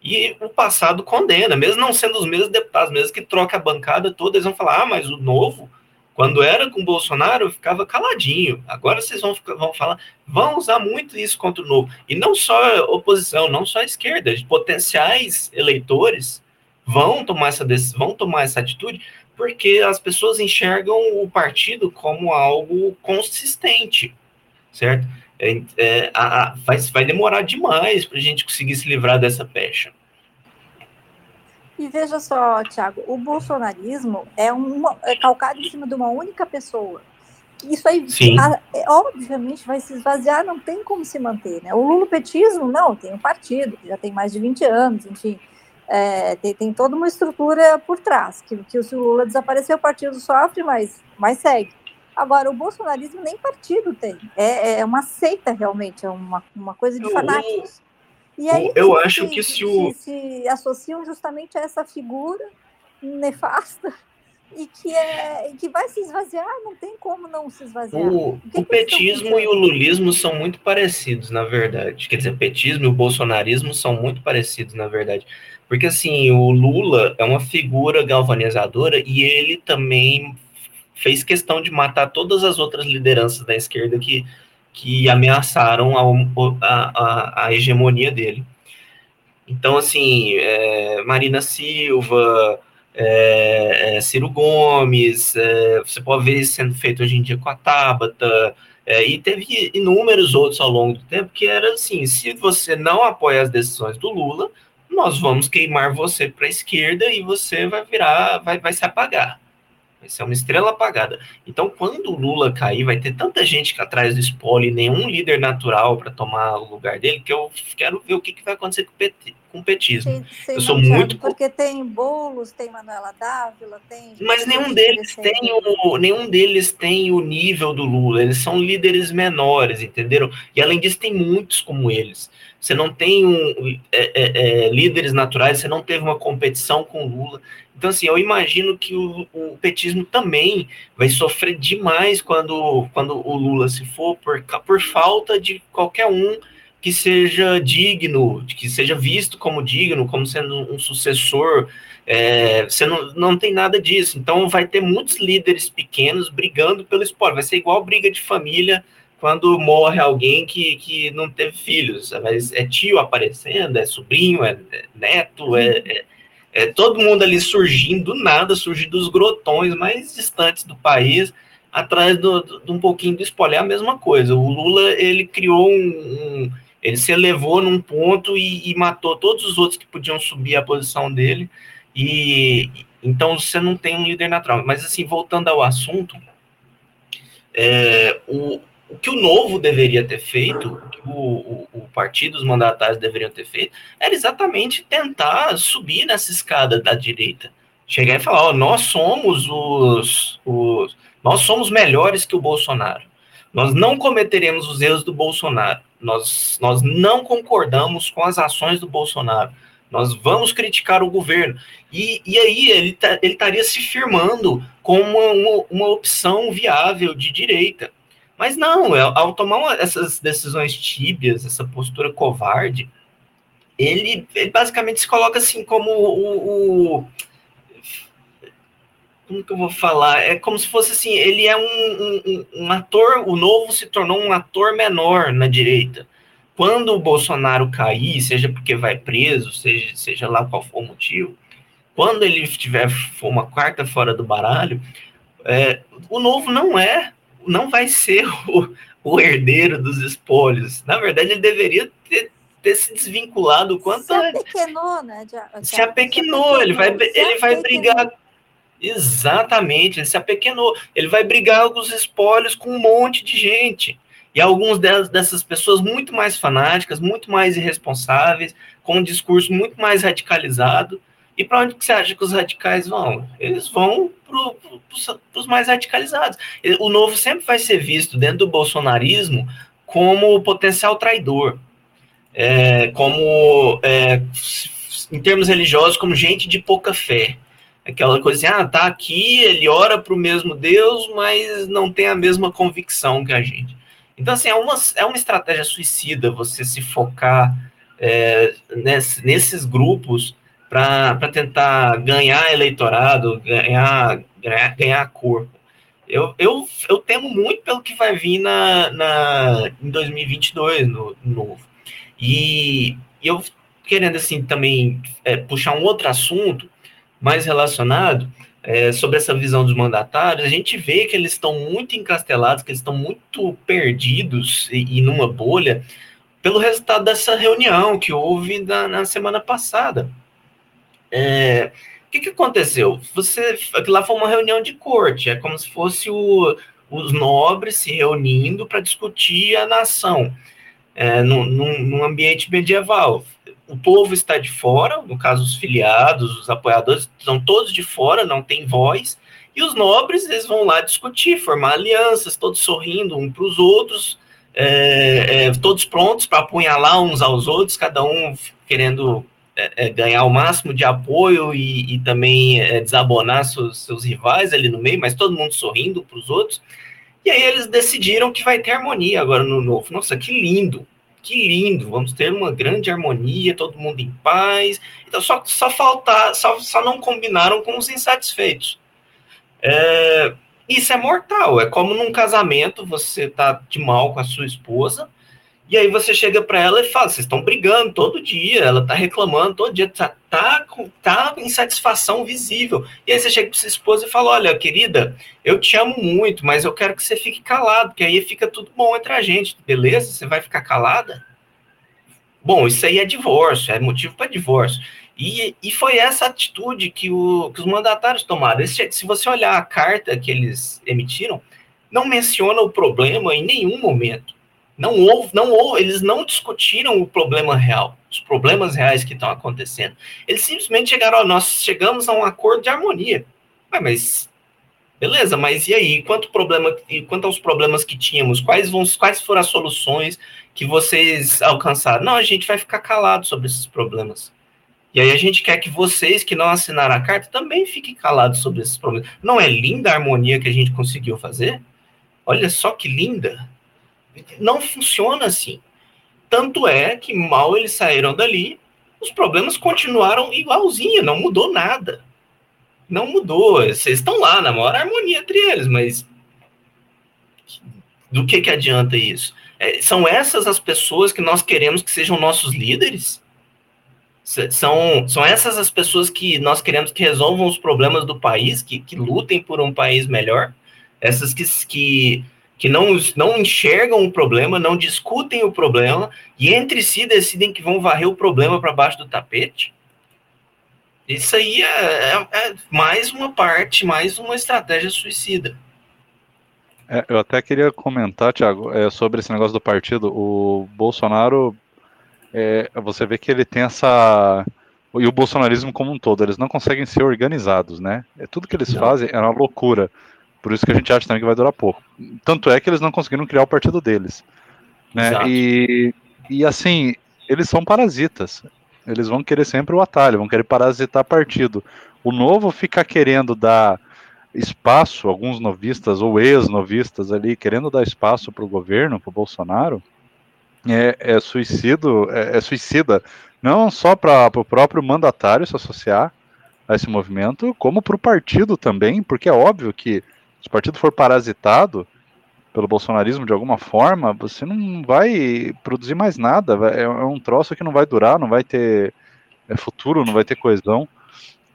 E o passado condena, mesmo não sendo os mesmos deputados, mesmo que troque a bancada toda, eles vão falar, ah, mas o novo, quando era com Bolsonaro, ficava caladinho. Agora vocês vão, vão falar, vão usar muito isso contra o novo. E não só oposição, não só a esquerda, potenciais eleitores vão tomar essa vão tomar essa atitude, porque as pessoas enxergam o partido como algo consistente, certo? É, é, a, a, vai demorar demais para a gente conseguir se livrar dessa pecha. E veja só, Tiago, o bolsonarismo é, uma, é calcado em cima de uma única pessoa. Isso aí, a, é, obviamente, vai se esvaziar, não tem como se manter. Né? O lulopetismo, não, tem um partido que já tem mais de 20 anos, enfim é, tem, tem, toda uma estrutura por trás, que, que o Lula desapareceu, o partido sofre, mas, mas segue. Agora, o bolsonarismo nem partido tem, é, é uma seita realmente, é uma, uma coisa de fanáticos. E aí, eu se, acho que se o... Se, se associam justamente a essa figura nefasta e que, é, que vai se esvaziar, não tem como não se esvaziar. O, o, o petismo e o lulismo são muito parecidos, na verdade. Quer dizer, o petismo e o bolsonarismo são muito parecidos, na verdade. Porque, assim, o Lula é uma figura galvanizadora e ele também fez questão de matar todas as outras lideranças da esquerda que, que ameaçaram a, a, a hegemonia dele. Então, assim, é, Marina Silva, é, é, Ciro Gomes, é, você pode ver isso sendo feito hoje em dia com a Tabata, é, e teve inúmeros outros ao longo do tempo que era assim: se você não apoia as decisões do Lula, nós vamos queimar você para a esquerda e você vai virar, vai, vai se apagar. Vai ser uma estrela apagada. Então, quando o Lula cair, vai ter tanta gente atrás do spoiler, nenhum líder natural para tomar o lugar dele, que eu quero ver o que, que vai acontecer com o PT com petismo. Sim, eu sou muito porque tem Bolos, tem Manuela Dávila, tem Mas nenhum deles tem o nenhum deles tem o nível do Lula. Eles são líderes menores, entenderam? E além disso tem muitos como eles. Você não tem um, é, é, é, líderes naturais, você não teve uma competição com o Lula. Então, assim, eu imagino que o, o, petismo também vai sofrer demais quando, quando o Lula se for, por, por falta de qualquer um que seja digno, que seja visto como digno, como sendo um sucessor. É, você não, não tem nada disso. Então vai ter muitos líderes pequenos brigando pelo esporte. Vai ser igual briga de família quando morre alguém que, que não teve filhos. Mas é tio aparecendo, é sobrinho, é, é neto, é, é, é, todo mundo ali surgindo do nada, surgindo dos grotões mais distantes do país atrás de um pouquinho do spoiler. É a mesma coisa. O Lula ele criou um, um ele se elevou num ponto e, e, matou todos os outros que podiam subir a posição dele. E então você não tem um líder natural. Mas assim, voltando ao assunto, é, o, o que o novo deveria ter feito, o o, o, partido, os mandatários deveriam ter feito, era exatamente tentar subir nessa escada da direita. Chegar e falar, ó, nós somos os, os nós somos melhores que o Bolsonaro. Nós não cometeremos os erros do Bolsonaro. Nós, nós não concordamos com as ações do Bolsonaro. Nós vamos criticar o governo. E, e aí ele tá, estaria se firmando como uma, uma, uma, opção viável de direita. Mas não, é, ao tomar essas decisões tíbias, essa postura covarde, ele, ele basicamente se coloca assim como o, o como que eu vou falar? É como se fosse assim, ele é um, um, um, ator, o novo se tornou um ator menor na direita. Quando o Bolsonaro cair, seja porque vai preso, seja, seja lá qual for o motivo, quando ele tiver uma quarta fora do baralho, é, o novo não é, não vai ser o, o herdeiro dos espólios. Na verdade, ele deveria ter, ter se desvinculado quanto se apequenou, né? Se apequenou, ele vai, ele vai brigar Exatamente, ele se apequenou. Ele vai brigar com os espólios com um monte de gente. E algumas dessas pessoas muito mais fanáticas, muito mais irresponsáveis, com um discurso muito mais radicalizado. E para onde que você acha que os radicais vão? Eles vão para os mais radicalizados. O novo sempre vai ser visto dentro do bolsonarismo como potencial traidor, é, como é, em termos religiosos, como gente de pouca fé. Aquela coisa assim, ah, tá aqui, ele ora para o mesmo Deus, mas não tem a mesma convicção que a gente. Então, assim, é uma, é uma estratégia suicida você se focar é, nesse, nesses grupos para tentar ganhar eleitorado, ganhar, ganhar, ganhar corpo. Eu, eu, eu temo muito pelo que vai vir na, na, em 2022, no, no novo. E, e eu querendo, assim, também é, puxar um outro assunto, mais relacionado é, sobre essa visão dos mandatários, a gente vê que eles estão muito encastelados, que eles estão muito perdidos e, e numa bolha pelo resultado dessa reunião que houve na, na semana passada. É, o que, que aconteceu? Você, lá foi uma reunião de corte, é como se fosse o, os nobres se reunindo para discutir a nação é, num, num ambiente medieval o povo está de fora, no caso os filiados, os apoiadores, estão todos de fora, não tem voz, e os nobres eles vão lá discutir, formar alianças, todos sorrindo um para os outros, é, é, todos prontos para apunhalar uns aos outros, cada um querendo é, é ganhar o máximo de apoio e, e também é, desabonar seus, seus rivais ali no meio, mas todo mundo sorrindo para os outros. E aí eles decidiram que vai ter harmonia agora no novo. Nossa, que lindo! Que lindo, vamos ter uma grande harmonia, todo mundo em paz. Então só, só faltar, só, só não combinaram com os insatisfeitos. É, isso é mortal, é como num casamento, você tá de mal com a sua esposa, e aí você chega para ela e fala, vocês estão brigando todo dia, ela tá reclamando todo dia, tá, tá, tá insatisfação visível. E aí você chega para sua esposa e fala, olha, querida, eu te amo muito, mas eu quero que você fique calado, porque aí fica tudo bom entre a gente, beleza? Você vai ficar calada? Bom, isso aí é divórcio, é motivo para divórcio. E, e foi essa atitude que, o, que os mandatários tomaram. Esse, se você olhar a carta que eles emitiram, não menciona o problema em nenhum momento não houve, não houve, eles não discutiram o problema real, os problemas reais que estão acontecendo. Eles simplesmente chegaram, ó, nós chegamos a um acordo de harmonia. Ué, mas beleza, mas e aí? Quanto problema, e quanto aos problemas que tínhamos, quais vão, quais foram as soluções que vocês alcançaram? Não, a gente vai ficar calado sobre esses problemas. E aí a gente quer que vocês que não assinaram a carta também fiquem calados sobre esses problemas. Não é linda a harmonia que a gente conseguiu fazer? Olha só que linda. Não funciona assim. Tanto é que mal eles saíram dali, os problemas continuaram igualzinho, não mudou nada. Não mudou. Vocês estão lá na maior harmonia entre eles, mas do que, que adianta isso? É, são essas as pessoas que nós queremos que sejam nossos líderes? São, são essas as pessoas que nós queremos que resolvam os problemas do país, que, que lutem por um país melhor? Essas que, que que não, não enxergam o problema, não discutem o problema e entre si decidem que vão varrer o problema para baixo do tapete. Isso aí é, é, é, mais uma parte, mais uma estratégia suicida. É, eu até queria comentar, Tiago, é, sobre esse negócio do partido. O Bolsonaro, é, você vê que ele tem essa. E o bolsonarismo como um todo, eles não conseguem ser organizados, né? É, tudo que eles não. fazem é uma loucura. Por isso que a gente acha também que vai durar pouco. Tanto é que eles não conseguiram criar o partido deles. Né? E, e assim, eles são parasitas. Eles vão querer sempre o atalho, vão querer parasitar partido. O novo fica querendo dar espaço, alguns novistas ou ex-novistas ali, querendo dar espaço para o governo, para o Bolsonaro, é, é, suicido, é, é suicida, não só para o próprio mandatário se associar a esse movimento, como para o partido também, porque é óbvio que se o partido for parasitado pelo bolsonarismo de alguma forma, você não vai produzir mais nada, é, é um troço que não vai durar, não vai ter é, futuro, não vai ter coesão,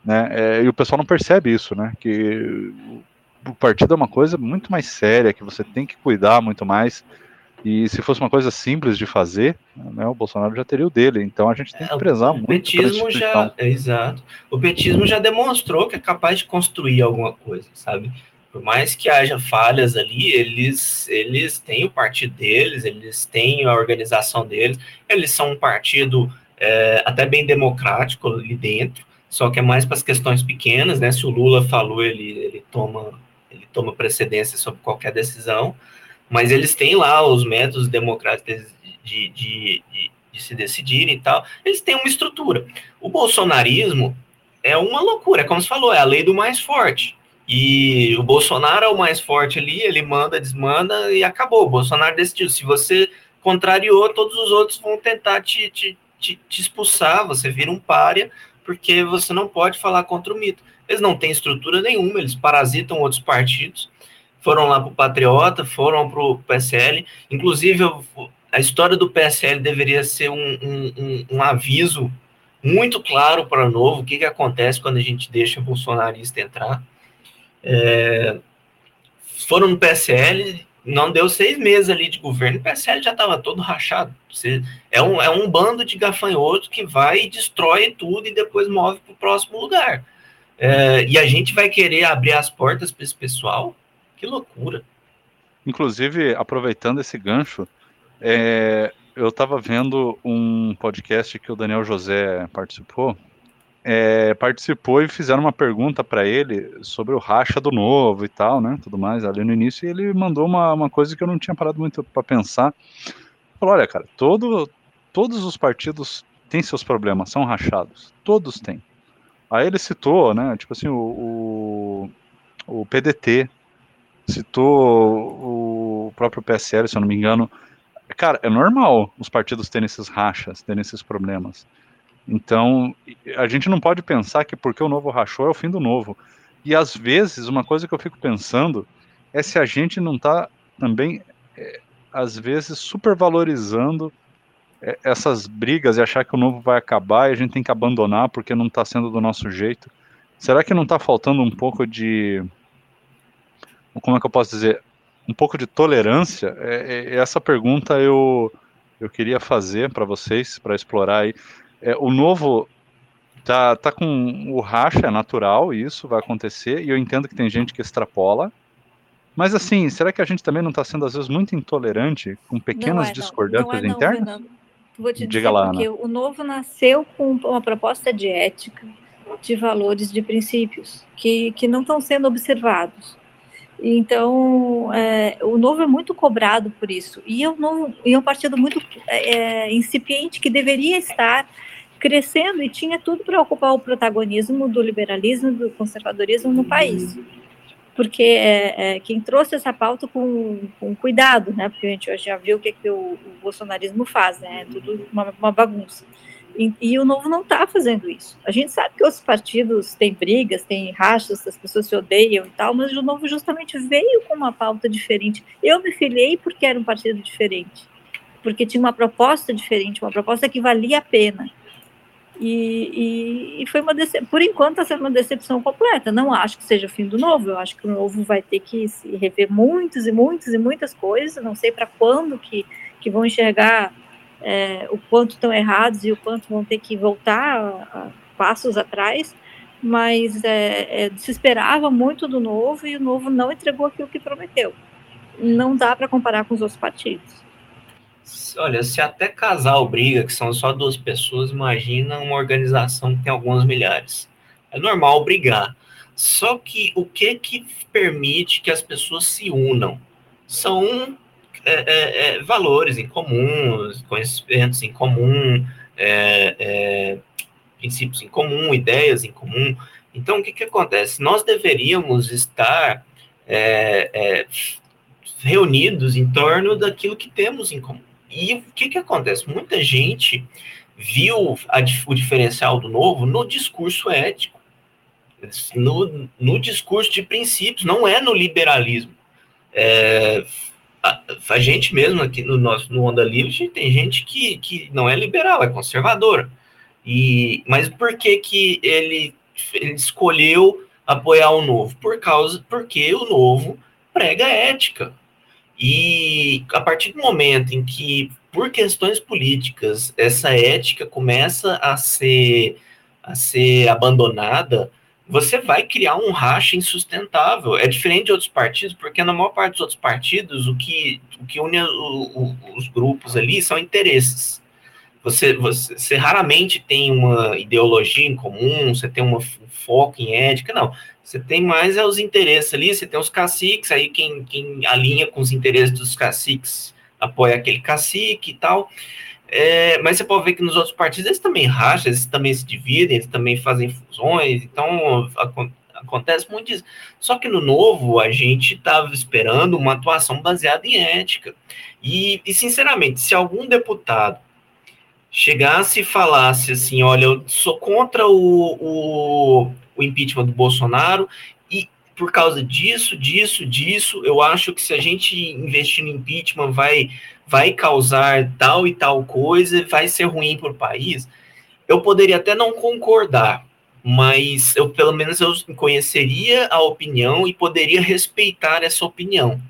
né? É, e o pessoal não percebe isso, né? Que o partido é uma coisa muito mais séria, que você tem que cuidar muito mais. E se fosse uma coisa simples de fazer, né, o Bolsonaro já teria o dele. Então a gente tem que é, prezar o muito. O petismo já, é, exato. O petismo já demonstrou que é capaz de construir alguma coisa, sabe? Por mais que haja falhas ali, eles eles têm o partido deles, eles têm a organização deles. Eles são um partido é, até bem democrático ali dentro, só que é mais para as questões pequenas, né? Se o Lula falou, ele, ele toma ele toma precedência sobre qualquer decisão mas eles têm lá os métodos democráticos de, de, de, de se decidirem e tal, eles têm uma estrutura. O bolsonarismo é uma loucura, é como você falou, é a lei do mais forte. E o Bolsonaro é o mais forte ali, ele manda, desmanda e acabou. O Bolsonaro decidiu. Se você contrariou, todos os outros vão tentar te, te, te, te expulsar, você vira um párea, porque você não pode falar contra o mito. Eles não têm estrutura nenhuma, eles parasitam outros partidos foram lá para o Patriota, foram para o PSL. Inclusive, a história do PSL deveria ser um, um, um, um aviso muito claro para o novo, o que, que acontece quando a gente deixa o bolsonarista entrar. É, foram no PSL, não deu seis meses ali de governo, o PSL já estava todo rachado. Você, é, um, é um bando de gafanhotos que vai e destrói tudo e depois move para o próximo lugar. É, e a gente vai querer abrir as portas para esse pessoal que loucura. Inclusive, aproveitando esse gancho, é, eu estava vendo um podcast que o Daniel José participou. É, participou e fizeram uma pergunta para ele sobre o racha do novo e tal, né? Tudo mais ali no início, e ele mandou uma, uma coisa que eu não tinha parado muito para pensar. Falou: olha, cara, todo, todos os partidos têm seus problemas, são rachados. Todos têm. Aí ele citou, né? Tipo assim, o, o, o PDT citou o próprio PSL, se eu não me engano. Cara, é normal os partidos terem esses rachas, terem esses problemas. Então, a gente não pode pensar que porque o novo rachou é o fim do novo. E às vezes, uma coisa que eu fico pensando é se a gente não está também, é, às vezes, supervalorizando é, essas brigas e achar que o novo vai acabar e a gente tem que abandonar porque não está sendo do nosso jeito. Será que não está faltando um pouco de como é que eu posso dizer, um pouco de tolerância, é, é, essa pergunta eu, eu queria fazer para vocês, para explorar aí. É, o novo tá, tá com o racha, é natural, isso vai acontecer, e eu entendo que tem gente que extrapola, mas assim, será que a gente também não está sendo às vezes muito intolerante com pequenas não é, discordâncias não, não é, internas? Vou te Diga dizer lá, porque Ana. o novo nasceu com uma proposta de ética, de valores, de princípios que, que não estão sendo observados. Então, é, o novo é muito cobrado por isso. E é um, novo, e é um partido muito é, é, incipiente que deveria estar crescendo e tinha tudo para ocupar o protagonismo do liberalismo, do conservadorismo no país. Porque é, é, quem trouxe essa pauta com, com, cuidado, né? Porque a gente já viu o que, que o, o bolsonarismo faz, né? É tudo uma, uma bagunça. E, e, o Novo não está fazendo isso. A gente sabe que outros partidos têm brigas, têm rachas, as pessoas se odeiam e tal, mas o Novo justamente veio com uma pauta diferente. Eu me filiei porque era um partido diferente, porque tinha uma proposta diferente, uma proposta que valia a pena. E, e, e foi uma decepção, por enquanto está sendo uma decepção completa. Não acho que seja o fim do Novo, eu acho que o Novo vai ter que se rever muitas e muitas e muitas coisas, não sei para quando que, que vão enxergar é, o quanto estão errados e o quanto vão ter que voltar a, a passos atrás, mas é, é, se esperava muito do novo e o novo não entregou aquilo que prometeu. Não dá para comparar com os outros partidos. Olha, se até casal briga, que são só duas pessoas, imagina uma organização que tem alguns milhares. É normal brigar. Só que o que que permite que as pessoas se unam? São é, é, é, valores em comum, conhecimentos em comum, é, é, princípios em comum, ideias em comum. Então, o que, que acontece? Nós deveríamos estar é, reunidos em torno daquilo que temos em comum. E o que, que acontece? Muita gente viu a, o diferencial do novo no discurso ético, no, no discurso de princípios, não é no liberalismo. É, a, a, gente mesmo aqui no nosso no Onda Livre tem gente que, que não é liberal, é conservadora. E, mas por que, que ele, ele escolheu apoiar o novo? Por causa porque o novo prega ética. E a partir do momento em que, por questões políticas, essa ética começa a ser, a ser abandonada, você vai criar um racha insustentável. É diferente de outros partidos, porque na maior parte dos outros partidos, o que, o que une o, o, os grupos ali são interesses. Você, você, você, raramente tem uma ideologia em comum, você tem uma, um foco em ética, não. Você tem mais é os interesses ali, você tem os caciques, aí quem, quem alinha com os interesses dos caciques apoia aquele cacique e tal. É, mas você pode ver que nos outros partidos eles também racham, eles também se dividem, eles também fazem fusões, então acontece muito isso. Só que no novo a gente estava esperando uma atuação baseada em ética. E, e, sinceramente, se algum deputado chegasse e falasse assim: olha, eu sou contra o, o, o impeachment do Bolsonaro e por causa disso, disso, disso, eu acho que se a gente investir no impeachment vai, vai causar tal e tal coisa, vai ser ruim para o país. Eu poderia até não concordar, mas eu pelo menos eu conheceria a opinião e poderia respeitar essa opinião.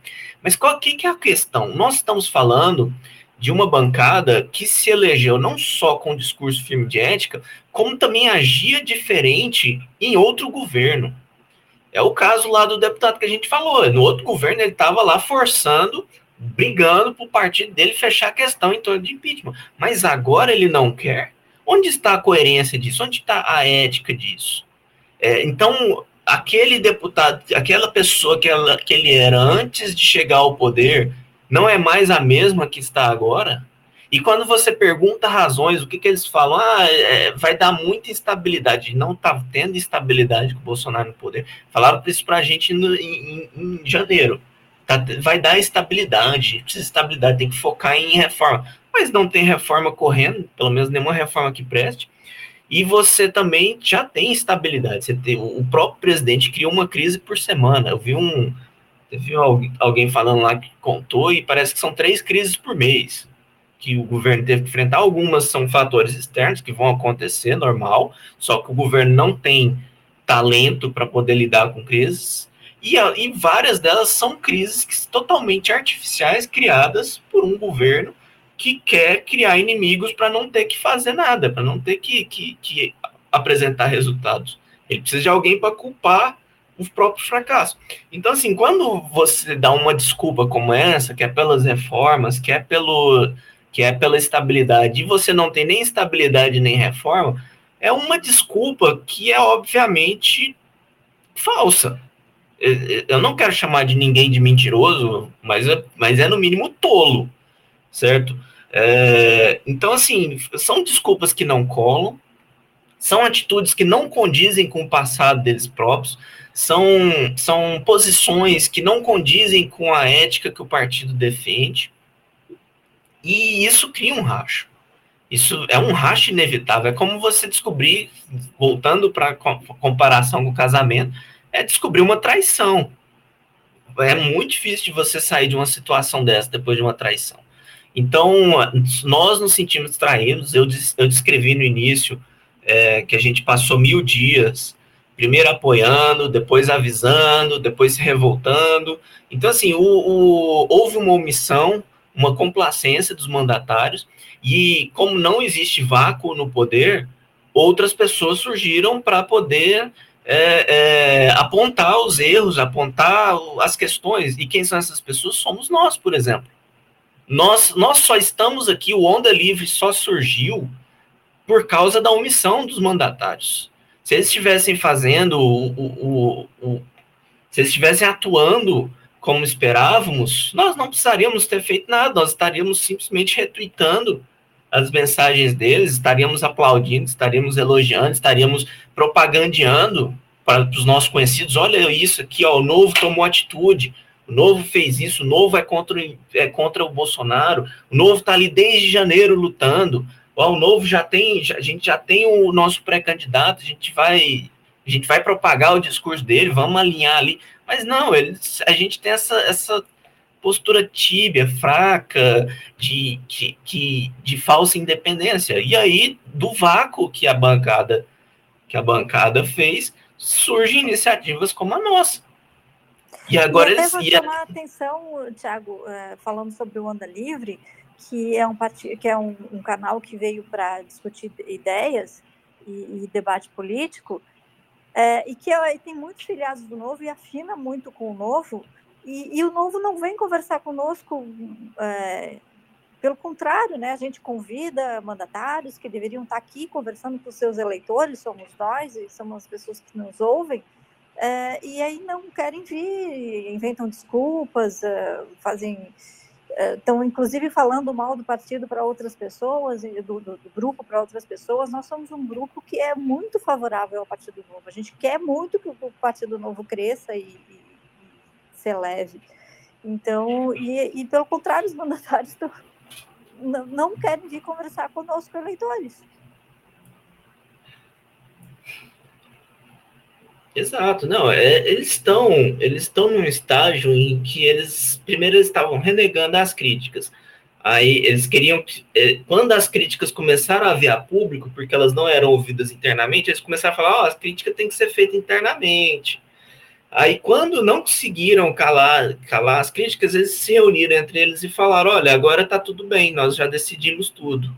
Mas qual que, que é a questão? Nós estamos falando de uma bancada que se elegeu não só com discurso firme de ética, como também agia diferente em outro governo. É o caso lá do deputado que a gente falou. No outro governo, ele estava lá forçando, brigando para o partido dele fechar a questão em torno de impeachment. Mas agora ele não quer. Onde está a coerência disso? Onde está a ética disso? É, então, aquele deputado, aquela pessoa que, ela, que ele era antes de chegar ao poder, não é mais a mesma que está agora? E quando você pergunta razões, o que, que eles falam? Ah, é, vai dar muita instabilidade. Não está tendo estabilidade com o Bolsonaro no poder. Falaram isso para a gente no, em, em, janeiro. Tá, vai dar estabilidade. Precisa de estabilidade, tem que focar em reforma. Mas não tem reforma correndo, pelo menos nenhuma reforma que preste. E você também já tem estabilidade. Você tem, o próprio presidente criou uma crise por semana. Eu vi um, Teve alguém falando lá que contou e parece que são três crises por mês que o governo teve que enfrentar. Algumas são fatores externos que vão acontecer, normal, só que o governo não tem talento para poder lidar com crises. E, e, várias delas são crises que, totalmente artificiais, criadas por um governo que quer criar inimigos para não ter que fazer nada, para não ter que, que, que apresentar resultados. Ele precisa de alguém para culpar o próprio fracasso. Então, assim, quando você dá uma desculpa como essa, que é pelas reformas, que é pelo que é pela estabilidade, e você não tem nem estabilidade nem reforma, é uma desculpa que é obviamente falsa. Eu não quero chamar de ninguém de mentiroso, mas é, mas é no mínimo tolo, certo? É, então, assim, são desculpas que não colam, são atitudes que não condizem com o passado deles próprios, são, são posições que não condizem com a ética que o partido defende, e isso cria um racho. Isso é um racho inevitável. É como você descobrir, voltando para a comparação com o casamento, é descobrir uma traição. É muito difícil de você sair de uma situação dessa depois de uma traição. Então, nós nos sentimos traídos. Eu, eu descrevi no início é, que a gente passou mil dias primeiro apoiando, depois avisando, depois se revoltando. Então, assim, o, o, houve uma omissão, uma complacência dos mandatários, e como não existe vácuo no poder, outras pessoas surgiram para poder é, é, apontar os erros, apontar as questões. E quem são essas pessoas? Somos nós, por exemplo. Nós, nós só estamos aqui, o Onda Livre só surgiu por causa da omissão dos mandatários. Se eles estivessem fazendo o, o, o, se eles estivessem atuando como esperávamos, nós não precisaríamos ter feito nada, nós estaríamos simplesmente retweetando as mensagens deles, estaríamos aplaudindo, estaríamos elogiando, estaríamos propagandeando para os nossos conhecidos, olha isso aqui, ó, o Novo tomou atitude, o Novo fez isso, o Novo é contra, é contra o Bolsonaro, o Novo está ali desde janeiro lutando, o Novo já tem, a gente já tem o nosso pré-candidato, a gente vai a gente vai propagar o discurso dele, vamos alinhar ali, mas não, eles, a gente tem essa, essa postura tíbia, fraca, de, de, de, de falsa independência, e aí, do vácuo que a bancada que a bancada fez, surgem iniciativas como a nossa. E agora e eles. Vou chamar a atenção, Tiago, é, falando sobre o Onda Livre, que é um, part... que é um, um canal que veio para discutir ideias e, e debate político, é, e que é, tem muitos filiados do Novo e afina muito com o Novo, e, e o Novo não vem conversar conosco, é, pelo contrário, né, a gente convida mandatários que deveriam estar aqui conversando com seus eleitores, somos nós, e somos as pessoas que nos ouvem, é, e aí não querem vir, inventam desculpas, é, fazem estão inclusive falando mal do partido para outras pessoas, do, do, do grupo para outras pessoas. Nós somos um grupo que é muito favorável ao Partido Novo. A gente quer muito que o Partido Novo cresça e, e, se eleve. Então, e, e, pelo contrário, os mandatários não, não querem vir conversar conosco, eleitores. Exato, não, é, eles estão eles estão num estágio em que eles primeiro eles estavam renegando as críticas. Aí eles queriam é, quando as críticas começaram a vir a público, porque elas não eram ouvidas internamente, eles começaram a falar, ó, oh, as críticas têm que ser feitas internamente. Aí quando não conseguiram calar calar as críticas, eles se reuniram entre eles e falaram, olha, agora está tudo bem, nós já decidimos tudo.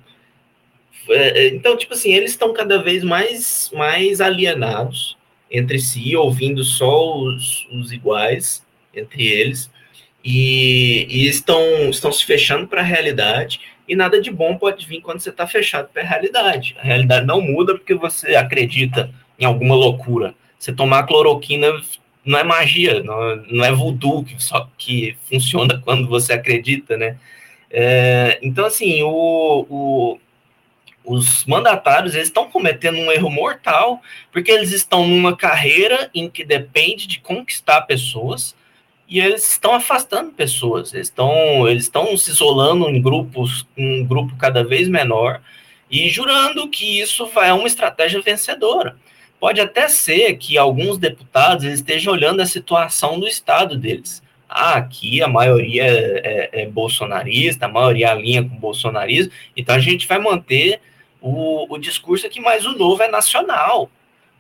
É, é, então, tipo assim, eles estão cada vez mais mais alienados entre si, ouvindo só os, os iguais entre eles, e, e estão, estão se fechando para a realidade, e nada de bom pode vir quando você está fechado para a realidade. A realidade não muda porque você acredita em alguma loucura. Você tomar cloroquina não é magia, não, não é voodoo que, só, que funciona quando você acredita, né? É, então, assim, o, o, os mandatários eles estão cometendo um erro mortal, porque eles estão numa carreira em que depende de conquistar pessoas e eles estão afastando pessoas, eles estão, eles estão se isolando em grupos, um grupo cada vez menor e jurando que isso é uma estratégia vencedora. Pode até ser que alguns deputados estejam olhando a situação do estado deles. Ah, aqui a maioria é, é, é bolsonarista, a maioria alinha com bolsonarismo, então a gente vai manter o, o discurso aqui, mas o novo é nacional.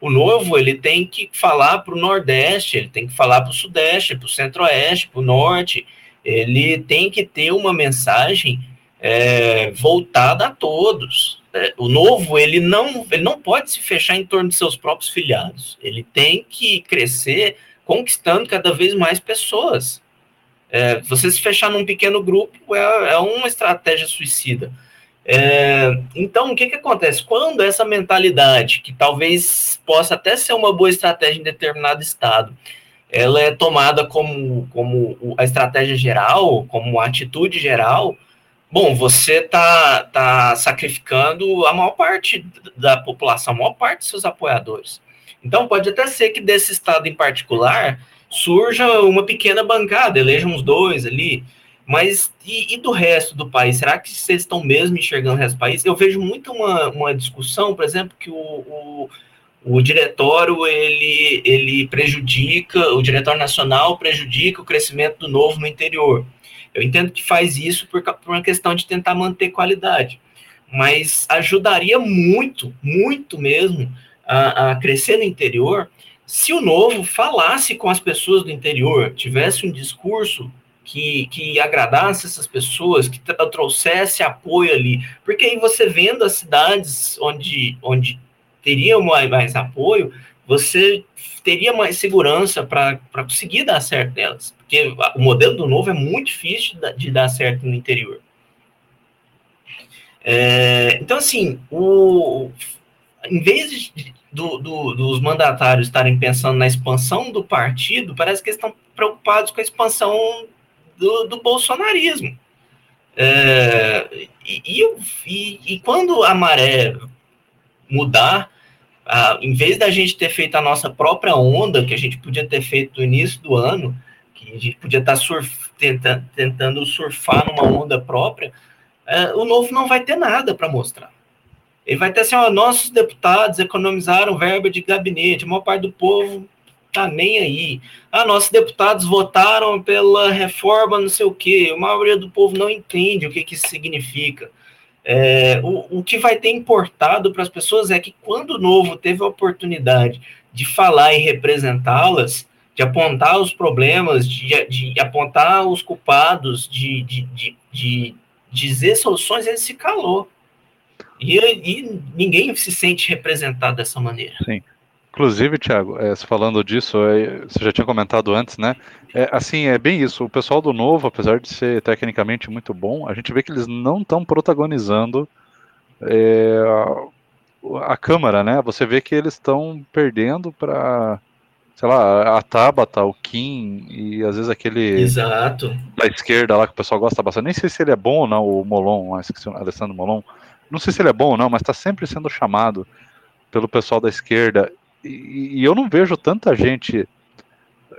O novo ele tem que falar para o Nordeste, ele tem que falar para o Sudeste, para o Centro-Oeste, para o Norte. Ele tem que ter uma mensagem é, voltada a todos. É, o novo ele não, ele não pode se fechar em torno de seus próprios filiados. Ele tem que crescer conquistando cada vez mais pessoas. É, você se fechar num pequeno grupo é, é uma estratégia suicida. É, então, o que, que acontece? Quando essa mentalidade, que talvez possa até ser uma boa estratégia em determinado estado, ela é tomada como, como a estratégia geral, como a atitude geral, bom, você está tá sacrificando a maior parte da população, a maior parte dos seus apoiadores. Então, pode até ser que desse estado em particular surja uma pequena bancada, eleja uns dois ali, mas e, e, do resto do país? Será que vocês estão mesmo enxergando o resto do país? Eu vejo muito uma, uma discussão, por exemplo, que o, o, o diretório ele, ele prejudica, o diretório nacional prejudica o crescimento do novo no interior. Eu entendo que faz isso por, por uma questão de tentar manter qualidade, mas ajudaria muito, muito mesmo a, a crescer no interior se o novo falasse com as pessoas do interior, tivesse um discurso que, que agradasse essas pessoas, que trouxesse apoio ali. Porque aí você vendo as cidades onde, onde teria mais, mais apoio, você teria mais segurança para conseguir dar certo nelas. Porque o modelo do novo é muito difícil de, dar certo no interior. É, então, assim, o, em vez de, do, do, dos mandatários estarem pensando na expansão do partido, parece que eles estão preocupados com a expansão do, do bolsonarismo. É, E, e, e, quando a maré mudar, ah, em vez da gente ter feito a nossa própria onda, que a gente podia ter feito no início do ano, que a gente podia estar tá surf, tenta, tentando surfar numa onda própria, é, o novo não vai ter nada para mostrar. Ele vai ter assim, ó, nossos deputados economizaram verba de gabinete, a maior parte do povo tá nem aí. Ah, nossos deputados votaram pela reforma não sei o quê, a maioria do povo não entende o que, que isso significa. É, o, o que vai ter importado para as pessoas é que quando o novo teve a oportunidade de falar e representá-las, de apontar os problemas, de, de apontar os culpados, de, de, de, de dizer soluções, ele se calou. E, e, ninguém se sente representado dessa maneira. Sim. Inclusive, Thiago, é, falando disso, é, você já tinha comentado antes, né? É, assim, é bem isso. O pessoal do Novo, apesar de ser tecnicamente muito bom, a gente vê que eles não estão protagonizando é, a, a, Câmara, né? Você vê que eles estão perdendo para, sei lá, a Tabata, o Kim e às vezes aquele. Exato. Da esquerda lá que o pessoal gosta bastante. Nem sei se ele é bom ou não, o Molon, esqueci, o Alessandro Molon. Não sei se ele é bom ou não, mas está sempre sendo chamado pelo pessoal da esquerda e, eu não vejo tanta gente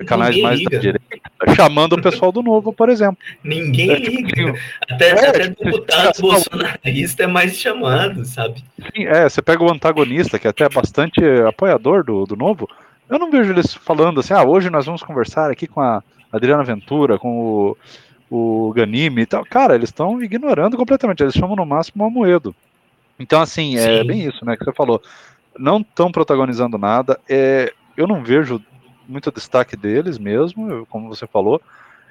canais Ninguém mais liga. da direita chamando o pessoal do novo, por exemplo. Ninguém é, tipo, liga. Assim, até, é, até tipo, deputado bolsonarista é mais chamado, sabe? Sim, é, você pega o antagonista, que é até bastante apoiador do, do novo. Eu não vejo eles falando assim, ah, hoje nós vamos conversar aqui com a Adriana Ventura, com o, o Ganime e tal. Cara, eles estão ignorando completamente, eles chamam no máximo o Amoedo. Então, assim, é bem isso, né, que você falou não estão protagonizando nada. É, eu não vejo muito destaque deles mesmo, como você falou.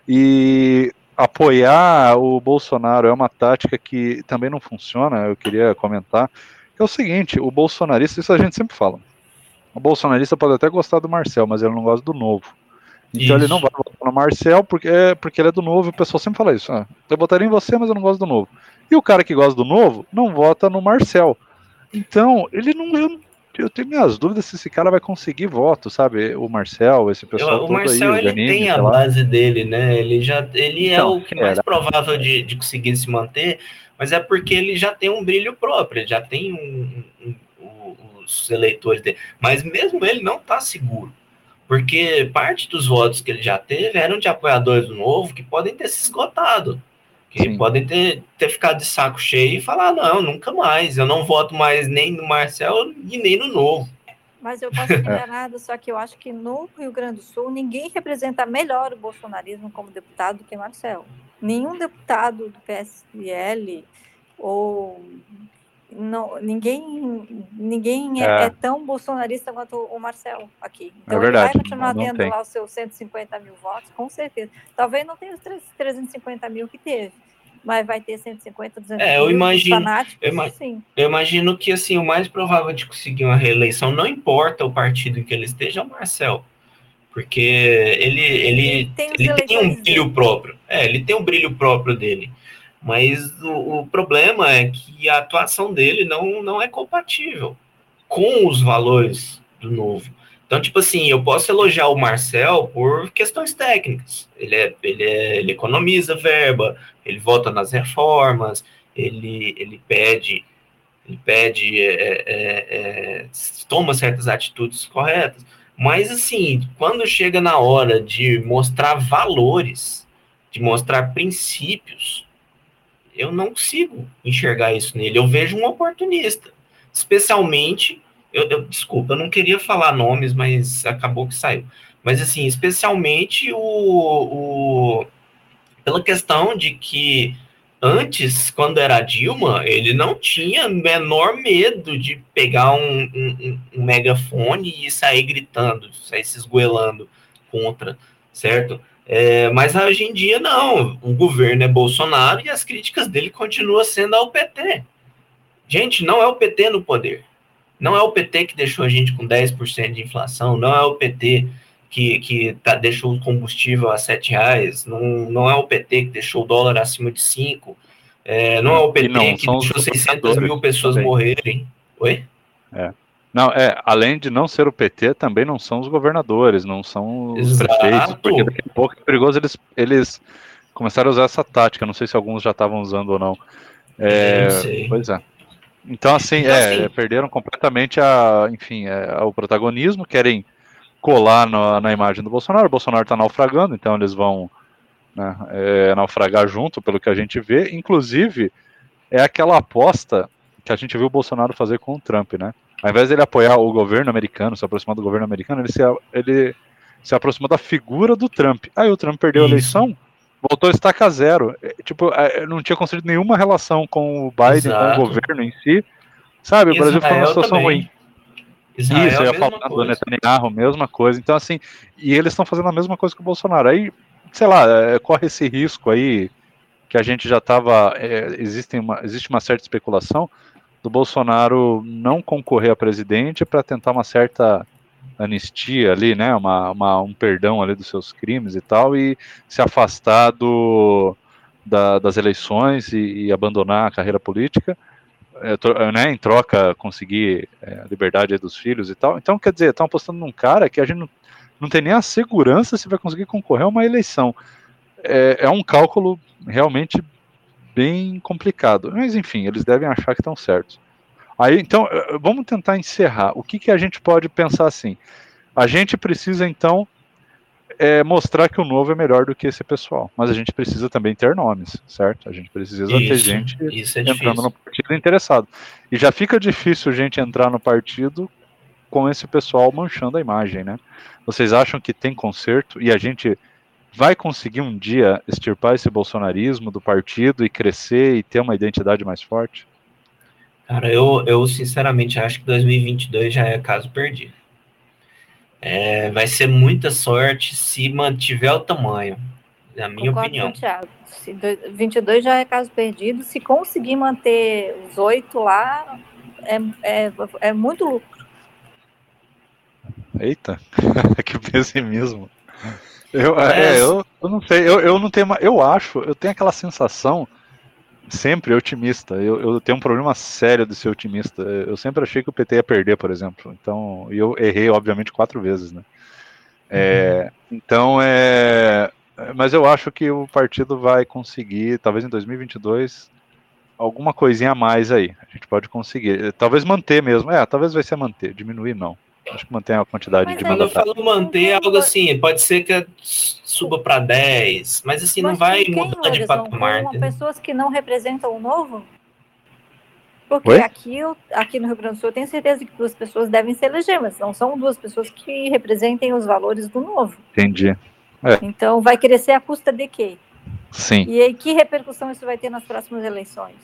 E apoiar o Bolsonaro é uma tática que também não funciona. Eu queria comentar. Que é o seguinte: o bolsonarista, isso a gente sempre fala. O bolsonarista pode até gostar do Marcel, mas ele não gosta do novo. Então isso. ele não vai votar no Marcel porque, é, porque ele é do novo. O pessoal sempre fala isso. Ah, eu votaria em você, mas eu não gosto do novo. E o cara que gosta do novo não vota no Marcel. Então, ele não, eu, eu tenho minhas dúvidas se esse cara vai conseguir voto, sabe? O Marcel, esse pessoal. o Marcel aí, ele tem a base dele, né? Ele já ele é então, o que mais provável de, de conseguir se manter, mas é porque ele já tem um brilho próprio, ele já tem um, um, um, os eleitores dele. Mas mesmo ele não está seguro. Porque parte dos votos que ele já teve eram de apoiadores do novo que podem ter se esgotado que Sim. podem ter, ter ficado de saco cheio e falar, não, nunca mais, eu não voto mais nem no Marcel e nem no Novo. Mas eu posso enganada, só que eu acho que no Rio Grande do Sul ninguém representa melhor o bolsonarismo como deputado do que Marcel. Nenhum deputado do PSL ou não, ninguém ninguém é, é, é, tão bolsonarista quanto o Marcel aqui. Então é verdade, ele vai continuar tendo lá os seus 150 mil votos, com certeza. Talvez não tenha os 350 mil que teve, mas vai ter 150, 200 é, eu imagino, eu, ima sim. eu imagino que assim, o mais provável de conseguir uma reeleição, não importa o partido em que ele esteja, é o Marcel. Porque ele, ele, ele tem, ele tem um brilho próprio. É, ele tem um brilho próprio dele. Mas o, o, problema é que a atuação dele não, não é compatível com os valores do novo. Então, tipo assim, eu posso elogiar o Marcel por questões técnicas. Ele, é, ele, é, ele economiza verba, ele vota nas reformas, ele, ele pede, ele pede, é, é, é toma certas atitudes corretas. Mas, assim, quando chega na hora de mostrar valores, de mostrar princípios, eu não consigo enxergar isso nele. Eu vejo um oportunista, especialmente. Eu, eu, desculpa, eu não queria falar nomes, mas acabou que saiu. Mas assim, especialmente o, o pela questão de que antes, quando era Dilma, ele não tinha menor medo de pegar um, um, um megafone e sair gritando, sair se esgoelando contra, certo? É, mas hoje em dia, não. O governo é Bolsonaro e as críticas dele continuam sendo ao PT. Gente, não é o PT no poder. Não é o PT que deixou a gente com 10% de inflação. Não é o PT que, que tá, deixou o combustível a 7 reais. Não, não é o PT que deixou o dólar acima de 5. É, não é o PT não, que deixou 600 mil pessoas também. morrerem. Oi? É. Não, é, além de não ser o PT, também não são os governadores, não são os Exato. prefeitos, porque daqui a pouco é perigoso eles, eles começaram a usar essa tática, não sei se alguns já estavam usando ou não, É, pois é. Então, assim, então, é, assim, perderam completamente a, enfim, é, o protagonismo, querem colar no, na imagem do Bolsonaro. O Bolsonaro está naufragando, então eles vão né, é, naufragar junto, pelo que a gente vê. Inclusive, é aquela aposta que a gente viu o Bolsonaro fazer com o Trump, né? Ao invés dele apoiar o governo americano, se aproximar do governo americano, ele se, ele se aproximou da figura do Trump. Aí o Trump perdeu Isso. a eleição, voltou a estacar zero. É, tipo, é, não tinha construído nenhuma relação com o Biden, Exato. com o governo em si. Sabe, o Brasil ficou numa situação também. ruim. Israel, Isso, eu ia falar do Netanyahu, mesma coisa. Então, assim, e eles estão fazendo a mesma coisa que o Bolsonaro. Aí, sei lá, é, corre esse risco aí que a gente já estava. É, existe, uma, existe uma certa especulação do Bolsonaro não concorrer a presidente para tentar uma certa anistia ali, né, uma, uma, um perdão ali dos seus crimes e tal, e se afastar do, da, das eleições e, e, abandonar a carreira política, é, né, em troca conseguir é, a liberdade dos filhos e tal. Então, quer dizer, estão apostando num cara que a gente não, não tem nem a segurança se vai conseguir concorrer a uma eleição. É, é um cálculo realmente bem complicado. Mas enfim, eles devem achar que estão certos. Aí, então, eh, eh, vamos tentar encerrar. O que, que a gente pode pensar assim? A gente precisa, então, é, mostrar que o novo é melhor do que esse pessoal. Mas a gente precisa também ter nomes, certo? A gente precisa isso, ter gente é entrando difícil. no partido interessado. E já fica difícil a gente entrar no partido com esse pessoal manchando a imagem, né? Vocês acham que tem conserto e a gente vai conseguir um dia extirpar esse bolsonarismo do partido e crescer e ter uma identidade mais forte? Cara, eu, eu sinceramente acho que 2022 já é caso perdido. É, vai ser muita sorte se mantiver o tamanho, na minha Concordo opinião. Thiago. Se 22 já é caso perdido, se conseguir manter os oito lá, é, é, é muito lucro. Eita, que pessimismo. Eu, é, é, eu, eu não sei, eu, eu não tenho, eu acho, eu tenho aquela sensação sempre otimista. Eu, eu tenho um problema sério de ser otimista. Eu sempre achei que o PT ia perder, por exemplo. Então, e eu errei, obviamente, quatro vezes, né? É, uhum. Então, é, mas eu acho que o partido vai conseguir, talvez em 2022, alguma coisinha a mais aí. A gente pode conseguir. Talvez manter mesmo. É, talvez vai ser manter, diminuir não. Acho que mantém a quantidade mas de Quando eu falo manter, é algo assim, pode ser que suba para 10, mas assim, mas não vai mudar de patamar. Com pessoas que não representam o novo? Porque aqui, aqui no Rio Grande do Sul eu tenho certeza que duas pessoas devem se eleger, mas não são duas pessoas que representem os valores do novo. Entendi. É. Então vai crescer a custa de quê? Sim. E aí, que repercussão isso vai ter nas próximas eleições?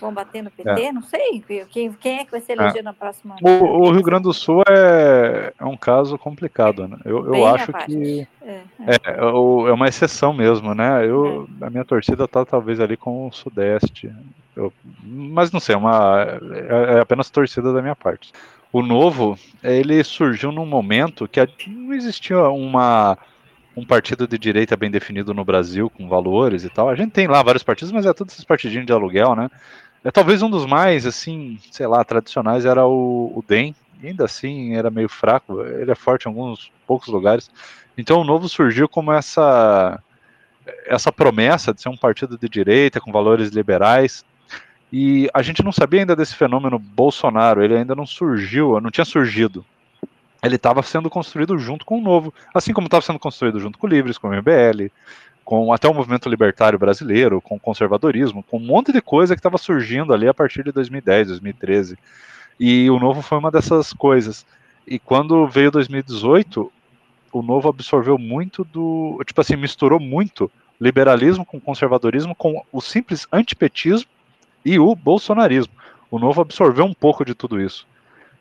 Vão bater no PT? É. Não sei. Quem, quem é que vai ser eleger é. na próxima? O, o, Rio Grande do Sul é, é um caso complicado, né? Eu, eu acho que é, é. é, é, uma exceção mesmo, né? Eu, A minha torcida tá talvez ali com o Sudeste. Eu, mas não sei, é, uma, é, apenas torcida da minha parte. O novo, ele surgiu num momento que não existia uma um partido de direita bem definido no Brasil, com valores e tal. A gente tem lá vários partidos, mas é todos esses partidinhos de aluguel, né? É, talvez um dos mais, assim, sei lá, tradicionais era o, o DEM, ainda assim era meio fraco, ele é forte em alguns poucos lugares. Então o Novo surgiu como essa essa promessa de ser um partido de direita com valores liberais. E a gente não sabia ainda desse fenômeno Bolsonaro, ele ainda não surgiu, não tinha surgido. Ele estava sendo construído junto com o Novo, assim como estava sendo construído junto com o Livres, com o MBL, com até o movimento libertário brasileiro, com conservadorismo, com um monte de coisa que estava surgindo ali a partir de 2010, 2013. E o Novo foi uma dessas coisas. E quando veio 2018, o Novo absorveu muito do. Tipo assim, misturou muito liberalismo com conservadorismo, com o simples antipetismo e o bolsonarismo. O Novo absorveu um pouco de tudo isso.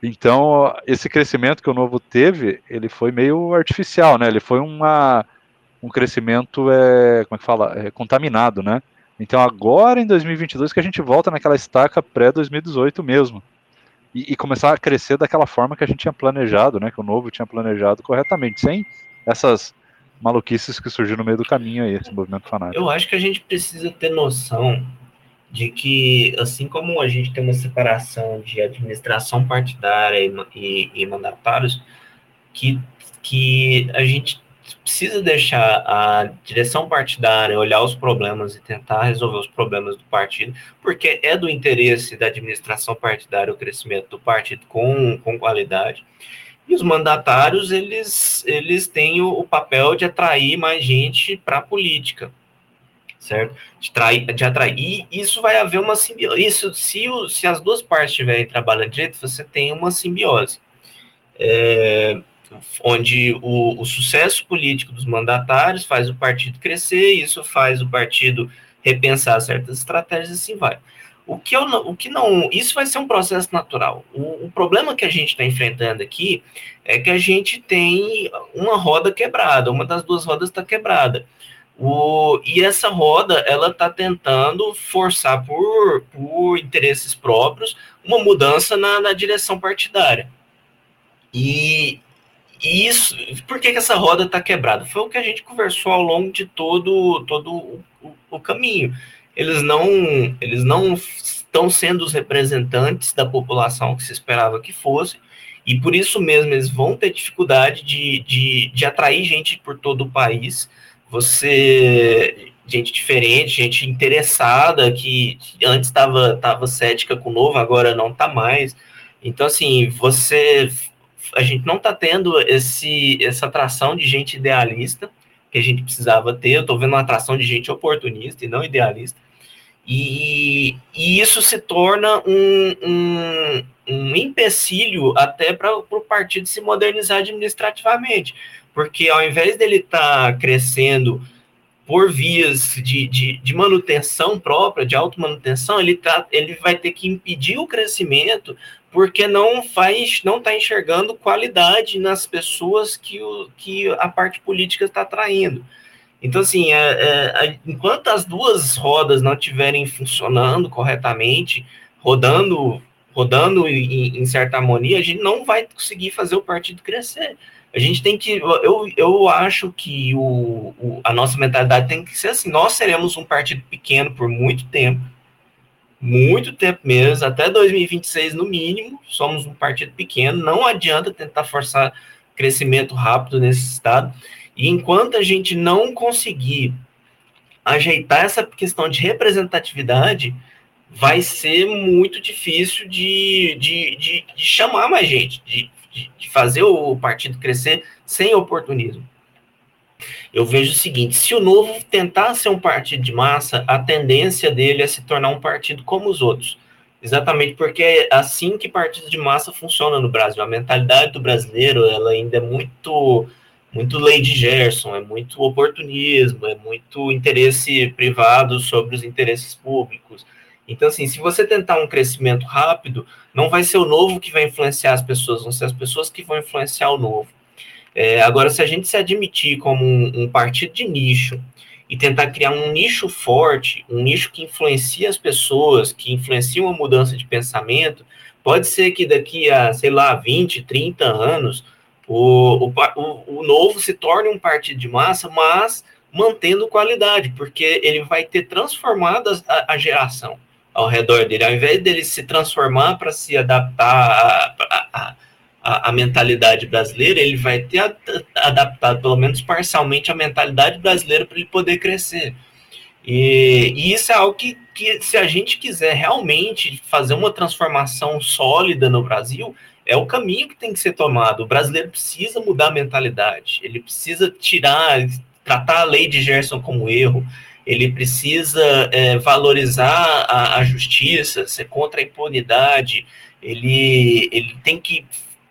Então, esse crescimento que o Novo teve, ele foi meio artificial, né? Ele foi uma um crescimento é, como é que fala, é, contaminado, né? Então agora em 2022 que a gente volta naquela estaca pré 2018 mesmo e, e, começar a crescer daquela forma que a gente tinha planejado, né? Que o novo tinha planejado corretamente, sem essas maluquices que surgiram no meio do caminho aí, esse movimento fanático. Eu acho que a gente precisa ter noção de que, assim como a gente tem uma separação de administração partidária e, e, e mandatários, que, que a gente precisa deixar a direção partidária olhar os problemas e tentar resolver os problemas do partido, porque é do interesse da administração partidária o crescimento do partido com, com qualidade. E os mandatários, eles, eles têm o, o papel de atrair mais gente para a política, certo? De, trair, de atrair. E isso vai haver uma simbiose. Isso, se, o, se as duas partes estiverem trabalhando direito, você tem uma simbiose. É, onde o, o, sucesso político dos mandatários faz o partido crescer, isso faz o partido repensar certas estratégias e assim vai. O que, eu, o que não. Isso vai ser um processo natural. O, o problema que a gente está enfrentando aqui é que a gente tem uma roda quebrada, uma das duas rodas está quebrada. O, e essa roda ela está tentando forçar por, por interesses próprios uma mudança na, na direção partidária. E, e isso, por que, que essa roda está quebrada? Foi o que a gente conversou ao longo de todo, todo o, o, o caminho. Eles não, eles não estão sendo os representantes da população que se esperava que fosse, e por isso mesmo eles vão ter dificuldade de, de, de atrair gente por todo o país. Você, gente diferente, gente interessada, que antes estava tava cética com o novo, agora não está mais. Então, assim, você a gente não está tendo esse, essa atração de gente idealista que a gente precisava ter. Eu estou vendo uma atração de gente oportunista e não idealista. E, e isso se torna um, um, um empecilho até para o partido se modernizar administrativamente. Porque ao invés dele estar tá crescendo por vias de, de, de, manutenção própria, de automanutenção, ele, tá, ele vai ter que impedir o crescimento porque não faz, não está enxergando qualidade nas pessoas que, o, que a parte política está atraindo. Então, assim, é, é, enquanto as duas rodas não estiverem funcionando corretamente, rodando, rodando em, em certa harmonia, a gente não vai conseguir fazer o partido crescer. A gente tem que. Eu, eu acho que o, o, a nossa mentalidade tem que ser assim: nós seremos um partido pequeno por muito tempo, muito tempo mesmo, até 2026 no mínimo. Somos um partido pequeno, não adianta tentar forçar crescimento rápido nesse estado. E enquanto a gente não conseguir ajeitar essa questão de representatividade, vai ser muito difícil de, de, de, de chamar mais gente, de, de, de fazer o partido crescer sem oportunismo. Eu vejo o seguinte: se o novo tentar ser um partido de massa, a tendência dele é se tornar um partido como os outros. Exatamente porque é assim que partidos de massa funcionam no Brasil. A mentalidade do brasileiro ela ainda é muito muito de Gerson, é muito oportunismo, é muito interesse privado sobre os interesses públicos. Então, assim, se você tentar um crescimento rápido, não vai ser o novo que vai influenciar as pessoas, vão ser as pessoas que vão influenciar o novo. É, agora, se a gente se admitir como um, um, partido de nicho e tentar criar um nicho forte, um nicho que influencia as pessoas, que influencia uma mudança de pensamento, pode ser que daqui a, sei lá, 20, 30 anos, o, o, o novo se torne um partido de massa, mas mantendo qualidade, porque ele vai ter transformado a, a geração ao redor dele, ao invés dele se transformar para se adaptar à mentalidade brasileira, ele vai ter adaptado, pelo menos parcialmente, a mentalidade brasileira para ele poder crescer. E, e, isso é algo que, que, se a gente quiser realmente fazer uma transformação sólida no Brasil, é o caminho que tem que ser tomado. O brasileiro precisa mudar a mentalidade, ele precisa tirar, tratar a lei de Gerson como erro, ele precisa é, valorizar a, a, justiça, ser contra a impunidade, ele, ele tem que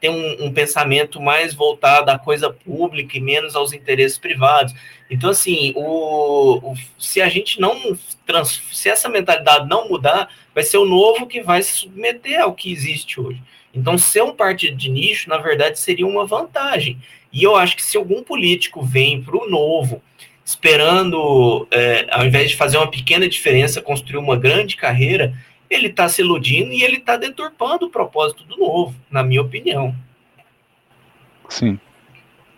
ter um, um, pensamento mais voltado à coisa pública e menos aos interesses privados. Então, assim, o, o, se a gente não trans, se essa mentalidade não mudar, vai ser o novo que vai se submeter ao que existe hoje. Então, ser um partido de nicho, na verdade, seria uma vantagem. E eu acho que se algum político vem para o novo, esperando, é, ao invés de fazer uma pequena diferença, construir uma grande carreira, ele está se iludindo e ele está deturpando o propósito do novo, na minha opinião. Sim.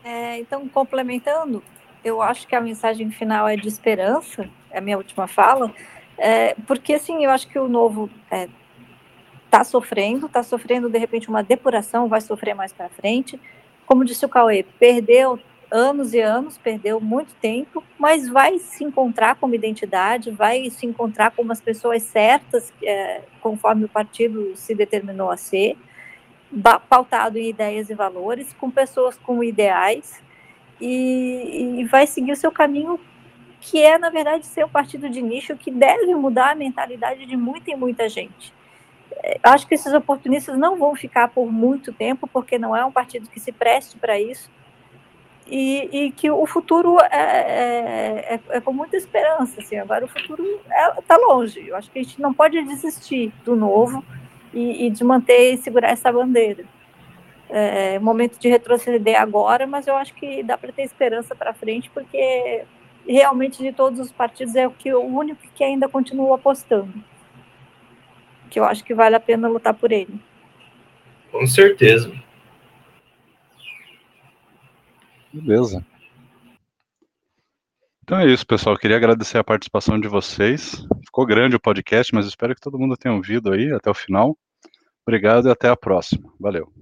É, então, complementando, eu acho que a mensagem final é de esperança, é a minha última fala, é, porque assim, eu acho que o novo é, está sofrendo, está sofrendo de repente uma depuração, vai sofrer mais para frente. Como disse o Cauê, perdeu anos e anos, perdeu muito tempo, mas vai se encontrar como identidade, vai se encontrar como as pessoas certas, é, conforme o partido se determinou a ser, pautado em ideias e valores, com pessoas com ideais, e, e vai seguir o seu caminho, que é, na verdade, ser um partido de nicho que deve mudar a mentalidade de muita e muita gente. É, acho que esses oportunistas não vão ficar por muito tempo, porque não é um partido que se preste para isso, e, e, que o futuro é, é, é, é, com muita esperança. Assim, agora o futuro está é, longe. Eu acho que a gente não pode desistir do novo e, e de manter e segurar essa bandeira. É momento de retroceder agora, mas eu acho que dá para ter esperança para frente, porque realmente de todos os partidos é o que o único que ainda continua apostando. Que eu acho que vale a pena lutar por ele. Com certeza. Beleza. Então é isso, pessoal. Queria agradecer a participação de vocês. Ficou grande o podcast, mas espero que todo mundo tenha ouvido aí até o final. Obrigado e até a próxima. Valeu.